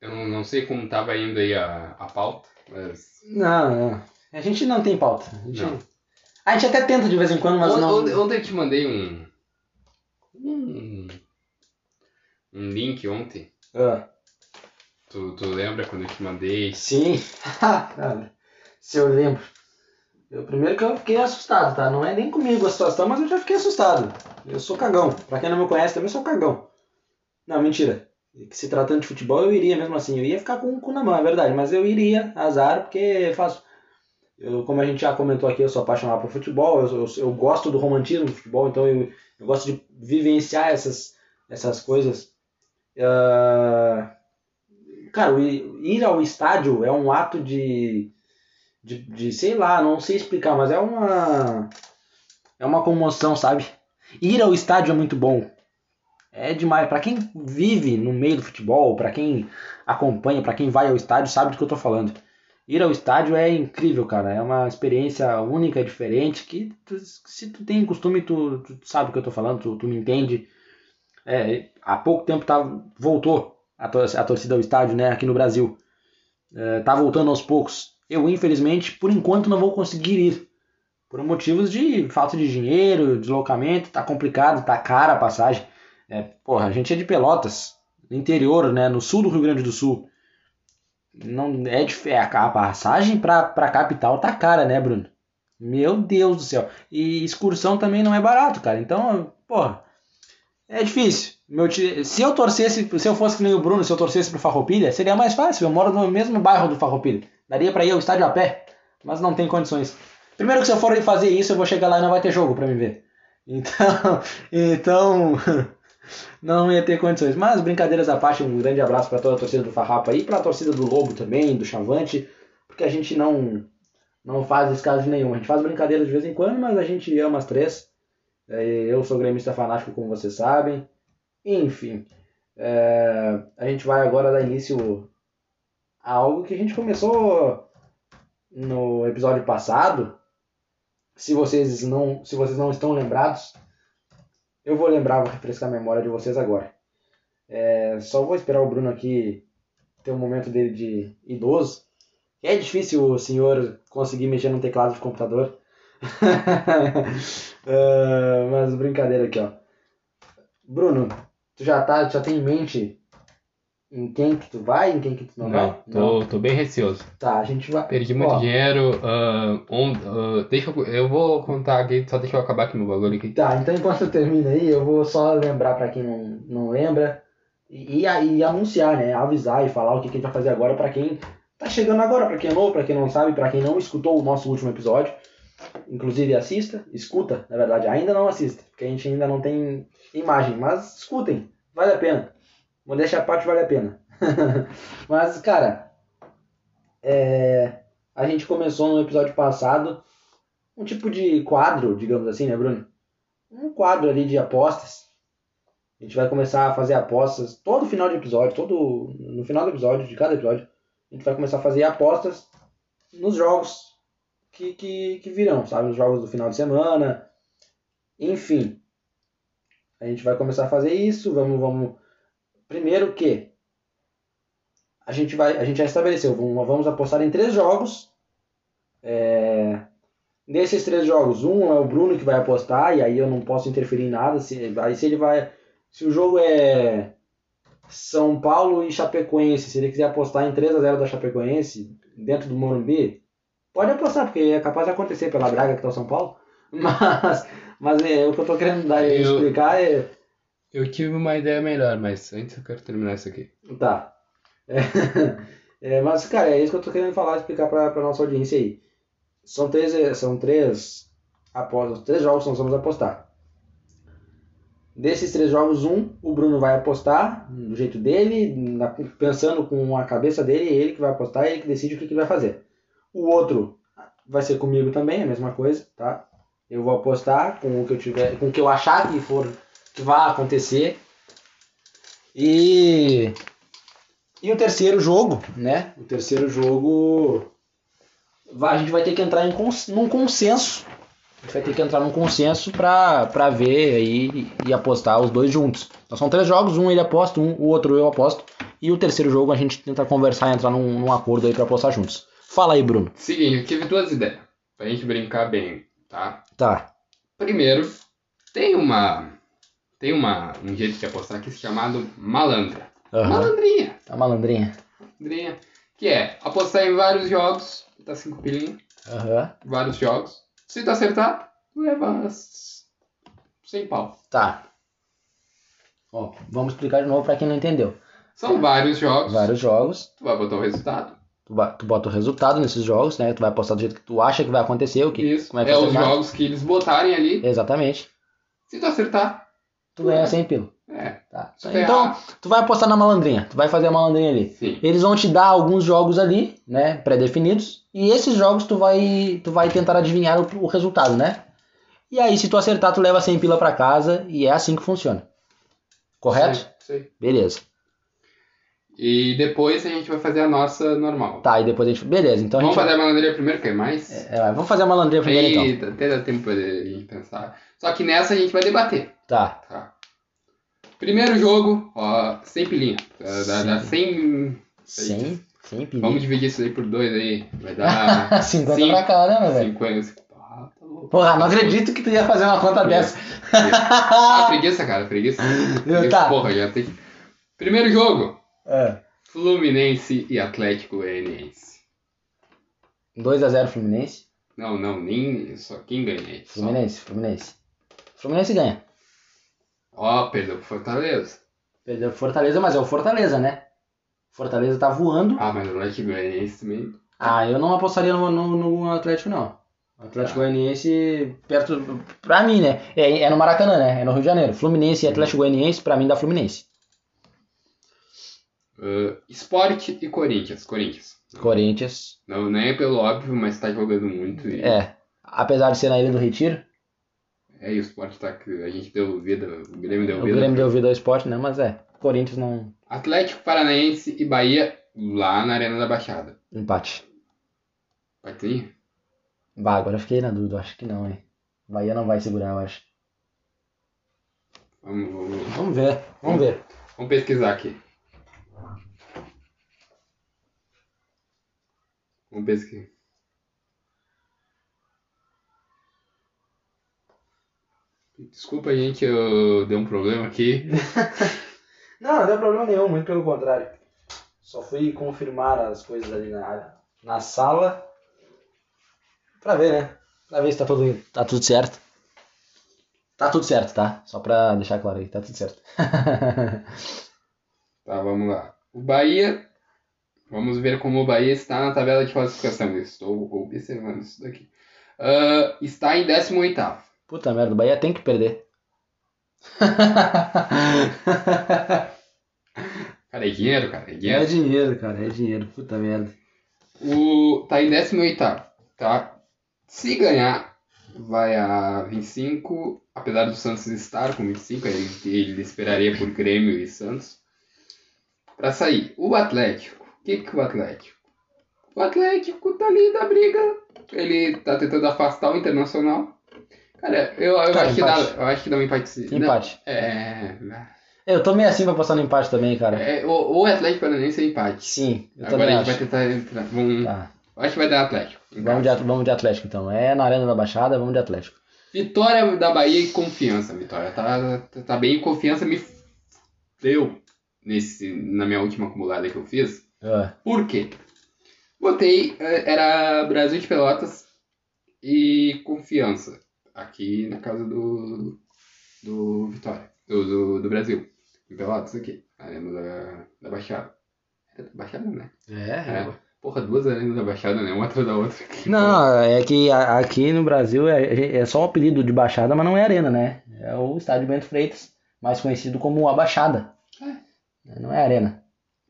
Eu não, não sei como tava indo aí a, a pauta, mas. Não, não. A gente não tem pauta. A gente, Não. a gente até tenta de vez em quando, mas não. Ontem, ontem eu te mandei um. Um. um link ontem. Ah, Tu, tu lembra quando eu te mandei? sim. Cara, se eu lembro. Eu, primeiro que eu fiquei assustado, tá? Não é nem comigo a situação, mas eu já fiquei assustado. Eu sou cagão. Pra quem não me conhece, também sou cagão. Não, mentira. Se tratando de futebol, eu iria mesmo assim. Eu ia ficar com o cu na mão, é verdade. Mas eu iria, azar, porque faço. Eu, como a gente já comentou aqui, eu sou apaixonado por futebol. Eu, eu, eu gosto do romantismo do futebol, então eu, eu gosto de vivenciar essas, essas coisas. Ah, cara, ir ao estádio é um ato de, de, de, sei lá, não sei explicar, mas é uma. É uma comoção, sabe? Ir ao estádio é muito bom. É demais. Pra quem vive no meio do futebol, pra quem acompanha, pra quem vai ao estádio, sabe do que eu tô falando. Ir ao estádio é incrível, cara. É uma experiência única, diferente, que tu- se tu tem costume, tu, tu sabe do que eu tô falando, tu, tu me entende. É, há pouco tempo tá, voltou a, tor a torcida ao estádio, né, aqui no Brasil. É, tá voltando aos poucos. Eu, infelizmente, por enquanto não vou conseguir ir. Por motivos de falta de dinheiro, deslocamento, tá complicado, tá cara a passagem. É, porra, a gente é de Pelotas, interior, né, no sul do Rio Grande do Sul. Não é, dif- é a a passagem pra, pra capital tá cara, né, Bruno? Meu Deus do céu. E excursão também não é barato, cara. Então, porra, é difícil. Meu se eu torcesse, se eu fosse que nem o Bruno, se eu torcesse pro Farroupilha, seria mais fácil. Eu moro no mesmo bairro do Farroupilha. Daria pra ir ao estádio a pé, mas não tem condições. Primeiro que se eu for fazer isso, eu vou chegar lá e não vai ter jogo pra me ver. Então, então não ia ter condições. Mas brincadeiras à parte, um grande abraço pra toda a torcida do Farrapa aí, pra torcida do Lobo também, do Chavante, porque a gente não não faz escalagem nenhuma. A gente faz brincadeira de vez em quando, mas a gente ama as três. É, Eu sou gremista fanático, como vocês sabem. Enfim, é, a gente vai agora dar início a algo que a gente começou no episódio passado. Se vocês não, se vocês não estão lembrados, eu vou lembrar, vou refrescar a memória de vocês agora. É, só vou esperar o Bruno aqui ter um momento dele de idoso. É difícil o senhor conseguir mexer no teclado de computador. Ah, mas brincadeira aqui, ó. Bruno, tu já tá, já tem em mente em quem que tu vai, em quem que tu não, Não, vai? tô, tô bem receoso. Tá, a gente vai. Perdi muito Ó, dinheiro. ah, on- ah, deixa eu, eu vou contar aqui, só deixa eu acabar aqui meu bagulho aqui. Tá, então enquanto tu termina aí, eu vou só lembrar pra quem não, não lembra e, e, e anunciar, né? Avisar e falar o que, que a gente vai fazer agora pra quem tá chegando agora, pra quem é novo, pra quem não sabe, pra quem não escutou o nosso último episódio. Inclusive assista, escuta, na verdade, ainda não assista, porque a gente ainda não tem imagem, mas escutem, vale a pena. Modéstia à parte vale a pena. mas, cara, é, a gente começou no episódio passado um tipo de quadro, digamos assim, né, Bruno? Um quadro ali de apostas. A gente vai começar a fazer apostas todo final de episódio, todo no final do episódio, de cada episódio, a gente vai começar a fazer apostas nos jogos que, que, que virão, sabe? Nos jogos do final de semana. Enfim. A gente vai começar a fazer isso. Vamos, vamos. Primeiro que a gente vai, a gente já estabeleceu, vamos, vamos apostar em três jogos. É, Desses três jogos, um é o Bruno que vai apostar, e aí eu não posso interferir em nada. Se, aí se ele vai. Se o jogo é São Paulo e Chapecoense, se ele quiser apostar em 3 a 0 da Chapecoense, dentro do Morumbi, pode apostar, porque é capaz de acontecer pela draga que tá o São Paulo. Mas, mas é, o que eu tô querendo dar, Eu- explicar é. Eu tive uma ideia melhor, mas antes eu quero terminar isso aqui. Tá. É, é, mas, cara, é isso que eu tô querendo falar, explicar pra, pra nossa audiência aí. São três, eh, são três apostas, três jogos que nós vamos apostar. Desses três jogos, um, o Bruno vai apostar do jeito dele, pensando com a cabeça dele, é ele que vai apostar, ele que decide o que, que vai fazer. O outro vai ser comigo também, a mesma coisa, tá? Eu vou apostar com o que eu tiver, com o que eu achar que for que vai acontecer. E e o terceiro jogo, né? O terceiro jogo a gente vai ter que entrar em cons, num consenso. A gente vai ter que entrar num consenso pra, pra ver aí e apostar os dois juntos. Então são três jogos, um ele aposta, um, o outro eu aposto. E o terceiro jogo a gente tenta conversar e entrar num, num acordo aí pra apostar juntos. Fala aí, Bruno. Seguinte, eu tive duas ideias. Pra gente brincar bem, tá? Tá. Primeiro, tem uma. tem uma, um jeito de apostar aqui chamado malandra. Aham. Malandrinha. A malandrinha. Malandrinha. Que é apostar em vários jogos, tá cinco pilinhas, Aham. vários jogos. Se tu acertar, tu leva s- 100 pau. Tá. Ó, vamos explicar de novo pra quem não entendeu. São vários jogos, Vários jogos. tu vai botar o resultado. Tu, bota o resultado nesses jogos, né? Tu vai apostar do jeito que tu acha que vai acontecer, o que. Isso, como é é, que vai os jogos que eles botarem ali. Exatamente. Se tu acertar, Tu ganha 100 pila. é, Tá. Então, tu vai apostar na malandrinha. Tu vai fazer a malandrinha ali. sim. Eles vão te dar alguns jogos ali, né, pré-definidos, e esses jogos tu vai tu vai tentar adivinhar o, o resultado, né? E aí se tu acertar, tu leva 100 pila pra casa e é assim que funciona. Correto? Sim, sim. Beleza. E depois a gente vai fazer a nossa normal. Tá, e depois a gente, beleza. Então a Vamos gente fazer a malandria primeiro, que é mais? é, vamos fazer a malandrinha primeiro então. Eita, até dá tempo pra gente pensar. Só que nessa a gente vai debater, Tá. tá? Primeiro jogo, ó, 100 pilinha. Dá, dá, dá 100... 100, 100 pila. Vamos dividir isso aí por dois aí. Vai dar 50 Sim. pra cá, né, velho? 50. Ah, tá louco. Porra, não acredito que tu ia fazer uma conta dessa. Ah, preguiça, cara, preguiça. preguiça Tá. Porra, já tem. Primeiro jogo: É. Fluminense e Atlético Goianiense. 2x0 Fluminense. Não, não, nem. Só quem ganha aí? Só. Fluminense, Fluminense. Fluminense ganha. Ó, perdeu pro Fortaleza. Perdeu pro Fortaleza, mas é o Fortaleza, né? Fortaleza tá voando. Ah, mas o Atlético Goianiense também. Ah, eu não apostaria no, no, no Atlético, não. O Atlético Ah. Goianiense, perto. Pra mim, né? É, é no Maracanã, né? É no Rio de Janeiro. Fluminense e Atlético Goianiense, pra mim dá Fluminense. Uh, Sport e Corinthians. Corinthians. Corinthians. Não, não é pelo óbvio, mas tá jogando muito. E, É. Apesar de ser na Ilha do Retiro, é, e o Sport tá. A gente deu vida, o Grêmio deu o vida. Grêmio deu vida ao esporte, né? Mas é. Corinthians não. Atlético Paranaense e Bahia lá na Arena da Baixada. Empate. Ter? Bah, agora eu fiquei na dúvida. Acho que não, hein? Bahia não vai segurar, eu acho. Vamos, vamos, Vamos ver. Vamos ver. vamos pesquisar aqui. Vamos pesquisar. Desculpa, gente, eu dei um problema aqui. Não, não deu problema nenhum, muito pelo contrário. Só fui confirmar as coisas ali na, na sala. Pra ver, né? Pra ver se tá tudo, tá tudo certo. Tá tudo certo, tá? Só pra deixar claro aí, tá tudo certo. Tá, vamos lá. O Bahia. Vamos ver como o Bahia está na tabela de classificação. Estou observando isso daqui. Ah, está em 18. Puta merda, o Bahia tem que perder. Cara, é dinheiro, cara. É dinheiro. É dinheiro, cara, é dinheiro. Puta merda. O, tá em 18, tá? Se ganhar, vai a 25. Apesar do Santos estar com 25, ele, ele esperaria por Grêmio e Santos. Pra sair. O Atlético. O que, que o Atlético? O Atlético tá ali da briga. Ele tá tentando afastar o Internacional. Cara, eu, eu, acho, que dá, eu acho que dá um empate. Não, Empate. é, Eu tô meio assim pra postar no empate também, cara. é. O, o Atlético Paranaense é empate. Sim, eu Agora também a gente acho. vai tentar entrar. Vamos, Tá. Acho que vai dar Atlético. Vamos de, vamos de Atlético então. É na Arena da Baixada, vamos de Atlético. Vitória da Bahia e confiança, Vitória. Tá, tá, tá bem, confiança me deu nesse, na minha última acumulada que eu fiz. É. Por quê? Botei, eh, era Brasil de Pelotas e confiança. Aqui na casa do, do Vitória, do, do, do Brasil. Em Pelotas aqui, arena da, da Baixada. É da Baixada, né? É. Porra, duas arenas da Baixada, né? Uma atrás da outra. aqui. Não, é que aqui no Brasil é, é só o apelido de Baixada, mas não é Arena, né? É o Estádio Bento Freitas, mais conhecido como a Baixada. Não é Arena.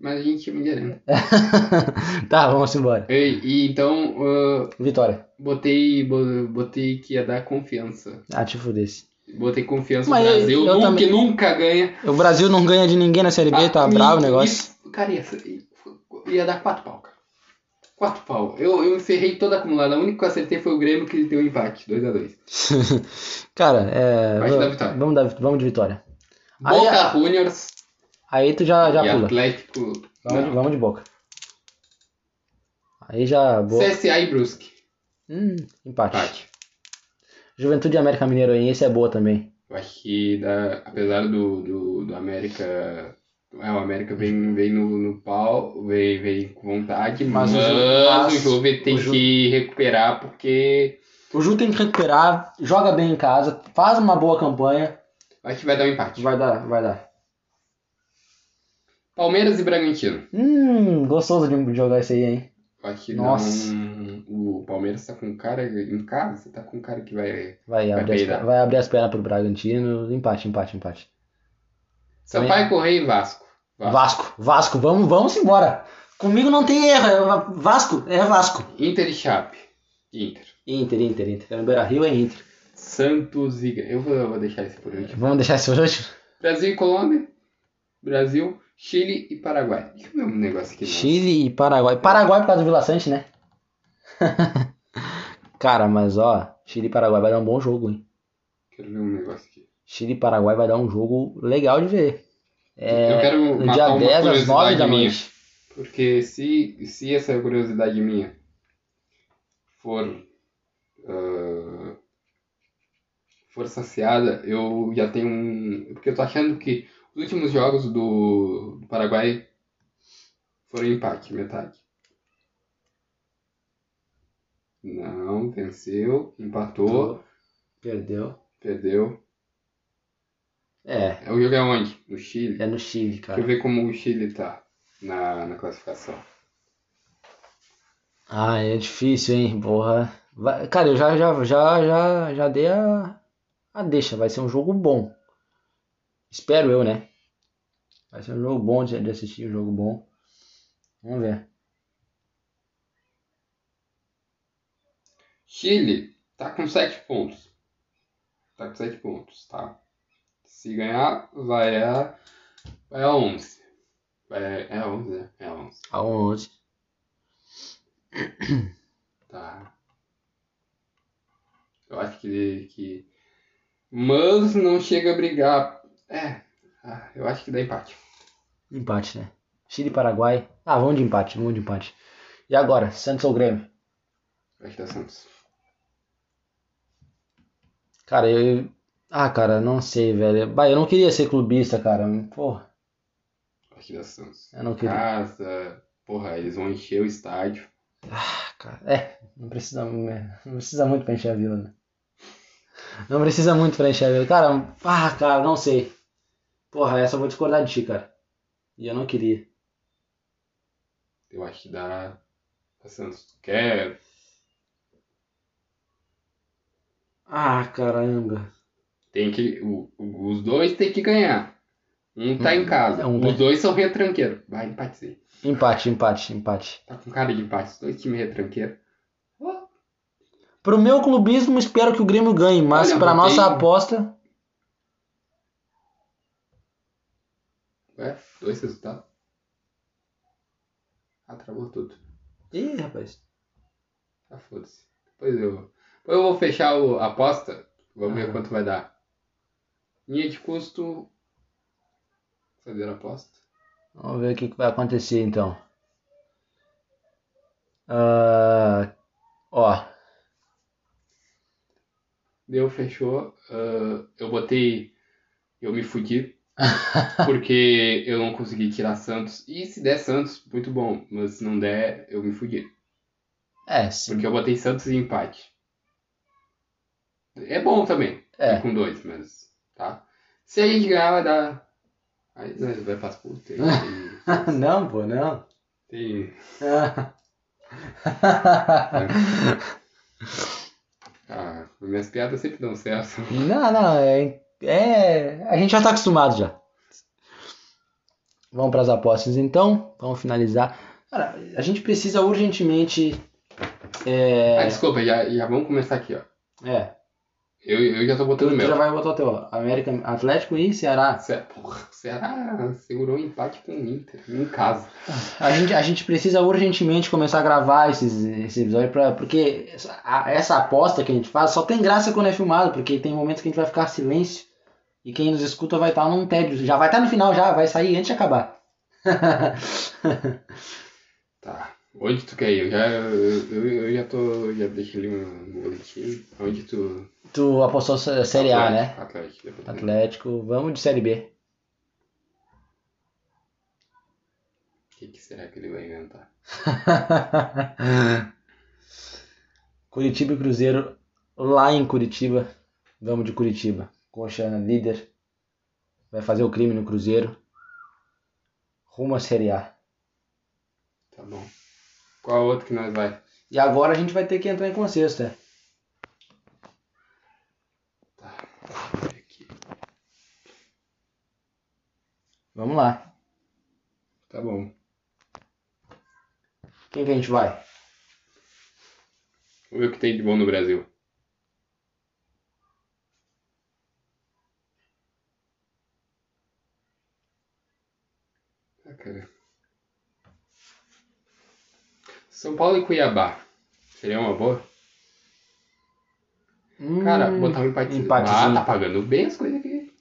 Mas a gente chama de arena. tá, vamos embora. E, e então, ah, Vitória. Botei, bo- botei que ia dar confiança. Ah, te fudesse. Botei confiança Mas no eu- Brasil, eu nunca, também- que nunca ganha. O Brasil não ganha de ninguém na Série B, tá Ah, bravo o negócio. e- cara, ia, ia dar quatro pau, cara. Quatro pau. Eu, eu encerrei toda acumulada. A única que eu acertei foi o Grêmio que deu empate, 2x2. Cara, é. Te dar vitória. Vamos, dar- vamos de Vitória. Aí, Boca a- Juniors aí tu já, já e pula. Atlético. Vamos, de- vamos de Boca. Aí já. Boa. CSA e Brusque. Hum, empate. Empate. Juventude e América Mineiro aí, esse é boa também. Eu acho que, dá, apesar do, do, do América. É, o América vem, vem no, no pau, vem, vem com vontade, Mas mas, o Juve tem o Ju- que recuperar porque O Ju tem que recuperar, joga bem em casa, faz uma boa campanha. acho que vai dar um empate. Vai dar, vai dar. Palmeiras e Bragantino. Hum, gostoso de jogar esse aí, hein? Acho Nossa. o Palmeiras tá com um cara em casa, tá com um cara que vai. Vai, Vai abrir, as, vai abrir as pernas pro Bragantino. Empate, empate, empate. Sampaio Correia e Vasco. Vasco, Vasco, vamos, vamos embora. Comigo não tem erro, é Vasco, é Vasco. Inter e Chape. Inter. Inter, Inter, Inter. No Beira Rio é Inter. Santos e. Eu vou, eu vou deixar esse por último. Vamos deixar esse por último? Brasil e Colômbia. Brasil, Chile e Paraguai. Deixa eu ver um negócio aqui. nossa. Chile e Paraguai. Paraguai por causa do Vila Sante, né? Cara, mas ó, Chile e Paraguai vai dar um bom jogo, hein? Quero ver um negócio aqui. Chile e Paraguai vai dar um jogo legal de ver. É, Eu quero no dia uma 10 às 9 curiosidade da minha. noite. Porque se, se essa curiosidade minha for. ah, for saciada, eu já tenho um. Porque eu tô achando que os últimos jogos do, do Paraguai foram empate, metade. Não, venceu, empatou, Perdeu. perdeu. É, O jogo é onde? No Chile. é no Chile, Deixa cara. eu ver como o Chile tá na, na classificação. Ah, é difícil, hein? Porra. Vai- Cara, eu já, já, já, já, já dei a, a deixa. Vai ser um jogo bom. Espero eu, né? Vai ser um jogo bom de, assistir, um jogo bom. Vamos ver. Chile tá com 7 pontos. Tá com 7 pontos, tá? Se ganhar, vai a. Vai a 11. Vai, é a 11, né? É a 11. A 11. Tá. Eu acho que. que... Mas não chega a brigar. É. ah, eu acho que dá empate. Empate, né? Chile e Paraguai. Ah, vamos de empate, vamos de empate. E agora, Santos ou Grêmio? Acho que dá Santos. Cara, eu. Ah, cara, não sei, velho. Bah, eu não queria ser clubista, cara. Porra, acho que dá Santos. eu não queria. Casa. Porra, eles vão encher o estádio. Ah, cara. É, não precisa, né? não precisa muito pra encher a vila, né? Não precisa muito pra encher a vila. Cara, ah, cara, não sei. Porra, essa eu vou discordar de ti, cara. E eu não queria. Eu acho que dá. Dá Santos. Tu quer Ah, caramba. Tem que. o- os dois tem que ganhar. Um tá em casa. um os dois são retranqueiros. Vai empatezinho. Empate, empate, empate. Tá com cara de empate. Os dois times retranqueiros. Pro meu clubismo, espero que o Grêmio ganhe, mas Olha, pra nossa aposta. Ué, dois resultados. Ah, travou tudo. Ih, rapaz. Ah, foda-se. Depois eu. Depois eu vou fechar o- a aposta. Vamos ver Ah. quanto vai dar. Linha de custo. Fazer a aposta. Vamos ver o que que vai acontecer então. Ah, ó, Deu, fechou. Ah, eu botei. Eu me fudi. porque eu não consegui tirar Santos. E se der Santos, muito bom. Mas se não der, eu me fudi. é, sim. Porque eu botei Santos e empate. É bom também. É. Com dois, mas. Tá? Se a gente ganhar, vai dar. Aí nós vai pras putas. Tem. não, pô, não. tem... Ah, minhas piadas sempre dão certo. Não, não, é, é. A gente já tá acostumado já. Vamos para as apostas então. Vamos finalizar. Cara, a gente precisa urgentemente. Ah, É. desculpa, já, já vamos começar aqui, ó. É. Eu, eu já tô Tu, botando o tu meu. já vai botar o teu. América, Atlético e Ceará. Ce- Porra, o Ceará segurou um empate com o Inter, em casa. A gente, a gente precisa urgentemente começar a gravar esses, esse episódio pra, porque essa, a- essa aposta que a gente faz só tem graça quando é filmado, porque tem momentos que a gente vai ficar silêncio e quem nos escuta vai estar num tédio. Já vai estar no final já, vai sair antes de acabar. Tá. Onde tu quer ir? Eu já, eu, eu- eu já tô. Já deixei ali um boletim. Onde tu. Tu apostou sé- Série A, né? Atlético, Atlético. Atlético, vamos de Série B. O que, que será que ele vai inventar? Curitiba e Cruzeiro lá em Curitiba. Vamos de Curitiba. Coxa líder. Vai fazer o crime no Cruzeiro. Rumo à Série A. Tá bom. Qual outro que nós vai? E agora a gente vai ter que entrar em consenso, né? Tá. Deixa eu ver aqui. Vamos lá. Tá bom. Quem que a gente vai? Vamos ver o que tem de bom no Brasil. Ah, cara. São Paulo e Cuiabá. Seria uma boa? Cara, Hum, botar um empatezinho. empatezinho. Ah, tá pagando bem as coisas aqui.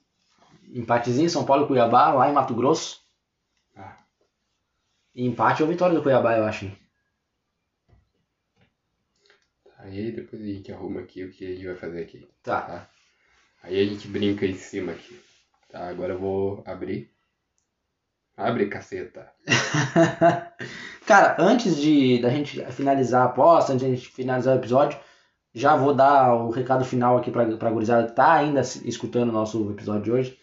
Empatezinho, São Paulo e Cuiabá, lá em Mato Grosso. Ah, E empate ou vitória do Cuiabá, eu acho. aí depois a gente arruma aqui o que a gente vai fazer aqui. Tá. Tá? Aí a gente brinca em cima aqui. Tá, agora eu vou abrir. Abre, caceta. Cara, antes de da gente finalizar a aposta, antes de a gente finalizar o episódio, já vou dar o recado final aqui pra, pra gurizada que tá ainda escutando o nosso episódio de hoje.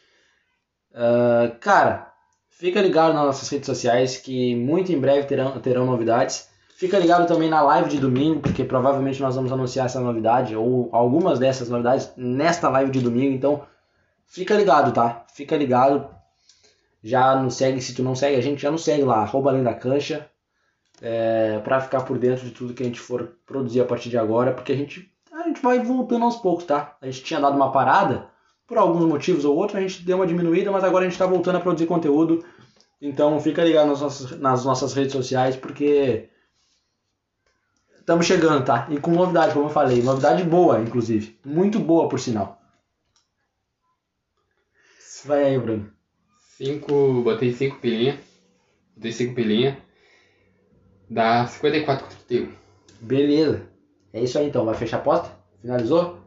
Ah, cara, fica ligado nas nossas redes sociais que muito em breve terão, terão novidades. Fica ligado também na live de domingo, porque provavelmente nós vamos anunciar essa novidade, ou algumas dessas novidades, nesta live de domingo. Então, fica ligado, tá? Fica ligado. Já nos segue, se tu não segue a gente, já nos segue lá, arroba além da cancha, é, pra ficar por dentro de tudo que a gente for produzir a partir de agora, porque a gente, a gente vai voltando aos poucos, tá? A gente tinha dado uma parada, por alguns motivos ou outros, a gente deu uma diminuída, mas agora a gente tá voltando a produzir conteúdo. Então fica ligado nas nossas, nas nossas redes sociais, porque estamos chegando, tá? E com novidade, como eu falei, novidade boa, inclusive. Muito boa, por sinal. Vai aí, Bruno. Cinco. Botei cinco pilinha. Botei cinco pilinha. Dá 54 com 31. Beleza. É isso aí então. Vai fechar a aposta? Finalizou?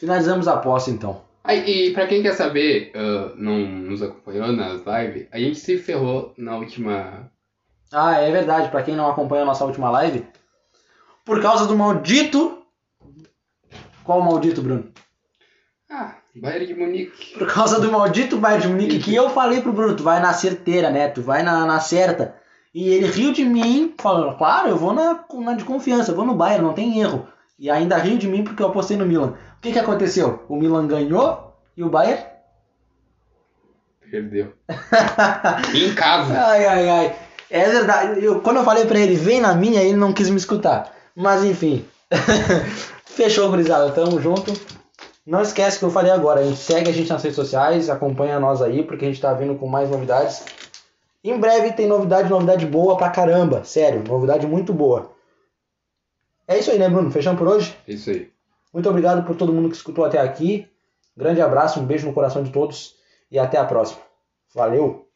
Finalizamos a aposta então. Aí, e pra quem quer saber, ah, não nos acompanhou nas lives, a gente se ferrou na última. Ah, é verdade. Pra quem não acompanhou a nossa última live, por causa do maldito. Qual maldito, Bruno? Ah, Bayern de Munique. Por causa do maldito Bayern de Munique que eu falei pro Bruno, tu vai na certeira, né? Tu vai na, na certa. E ele riu de mim, falando, claro, eu vou na, na de confiança, eu vou no Bayern, não tem erro. E ainda riu de mim porque eu apostei no Milan. O que que aconteceu? O Milan ganhou e o Bayern? Perdeu. em casa. Ai, ai, ai. É verdade. Eu, quando eu falei pra ele, vem na minha, ele não quis me escutar. Mas enfim. Fechou, gurizada. Tamo junto. Não esquece que eu falei agora. A gente segue a gente nas redes sociais, acompanha nós aí, porque a gente tá vindo com mais novidades. Em breve tem novidade, novidade boa pra caramba. Sério, novidade muito boa. É isso aí, né, Bruno? Fechamos por hoje? Isso aí. Muito obrigado por todo mundo que escutou até aqui. Grande abraço, um beijo no coração de todos e até a próxima. Valeu!